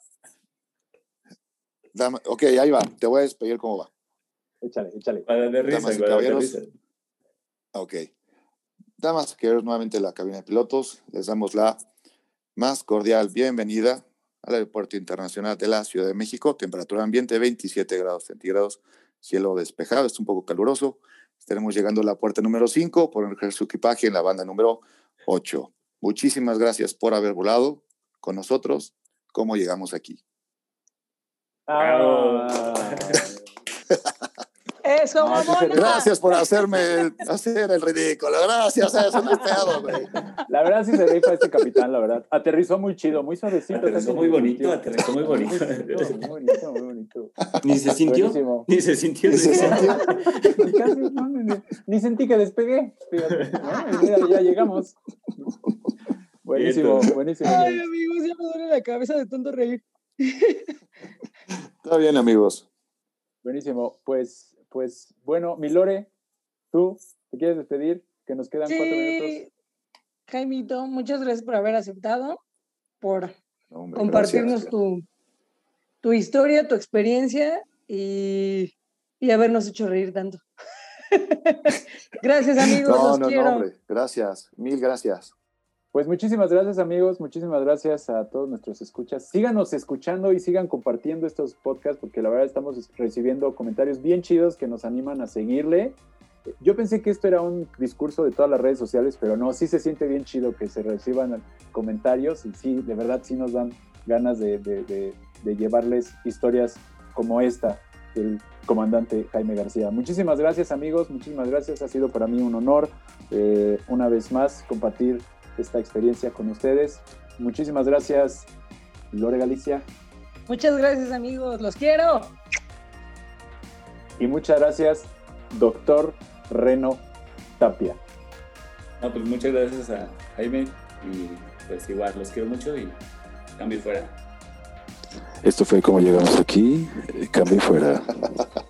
[SPEAKER 4] Dama- ok, ahí va. Te voy a despedir cómo va.
[SPEAKER 1] Échale, échale.
[SPEAKER 3] Para de risa,
[SPEAKER 4] Damas y caballeros.
[SPEAKER 3] risa.
[SPEAKER 4] Ok. Damas y caballeros, nuevamente en la cabina de pilotos, les damos la más cordial bienvenida al Aeropuerto Internacional de la Ciudad de México. Temperatura ambiente 27 grados centígrados, cielo despejado, es un poco caluroso. Estaremos llegando a la puerta número 5 por recoger su equipaje en la banda número 8. Muchísimas gracias por haber volado con nosotros. ¿Cómo llegamos aquí?
[SPEAKER 1] Ah.
[SPEAKER 2] Eso, mamona.
[SPEAKER 4] Gracias por hacerme el- hacer el ridículo. Gracias, eso no es pedo, güey.
[SPEAKER 1] La verdad sí se rifa este capitán, la verdad. Aterrizó muy chido, muy suavecito.
[SPEAKER 3] Aterrizó muy
[SPEAKER 1] ni
[SPEAKER 3] bonito, aterrizó muy bonito.
[SPEAKER 1] Muy bonito, muy bonito.
[SPEAKER 3] Ni se sintió.
[SPEAKER 1] Buenísimo.
[SPEAKER 3] Ni se sintió.
[SPEAKER 4] Ni se sintió.
[SPEAKER 1] Ni casi, no, ni, ni- ni sentí que despegué. Fíjate, ¿no? Mira, ya llegamos. Buenísimo, buenísimo.
[SPEAKER 2] Ay, amigos, ya me duele la cabeza de tanto reír.
[SPEAKER 4] Está bien, amigos.
[SPEAKER 1] Buenísimo. Pues, pues, bueno, mi Lore, tú, ¿te quieres despedir? Que nos quedan cuatro minutos.
[SPEAKER 2] Jaimito, muchas gracias por haber aceptado, por
[SPEAKER 4] Hombre,
[SPEAKER 2] compartirnos
[SPEAKER 4] gracias.
[SPEAKER 2] tu, tu historia, tu experiencia y, y habernos hecho reír tanto. gracias, amigos,
[SPEAKER 4] No,
[SPEAKER 2] los
[SPEAKER 4] no,
[SPEAKER 2] quiero.
[SPEAKER 4] no, hombre. Gracias. Mil gracias.
[SPEAKER 1] Pues muchísimas gracias amigos, muchísimas gracias a todos nuestros escuchas. Síganos escuchando y sigan compartiendo estos podcasts porque la verdad estamos recibiendo comentarios bien chidos que nos animan a seguirle. Yo pensé que esto era un discurso de todas las redes sociales, pero no, sí se siente bien chido que se reciban comentarios y sí, de verdad sí nos dan ganas de, llevarles historias como esta del comandante Jaime García. Muchísimas gracias amigos, muchísimas gracias, ha sido para mí un honor eh, una vez más compartir esta experiencia con ustedes. Muchísimas gracias, Lore Galicia,
[SPEAKER 2] Muchas gracias, amigos, los quiero.
[SPEAKER 1] y muchas gracias, doctor Reno Tapia.
[SPEAKER 3] No, pues muchas gracias a Jaime y pues igual los quiero mucho y cambio fuera.
[SPEAKER 5] Esto fue como llegamos aquí. eh, Cambio y fuera.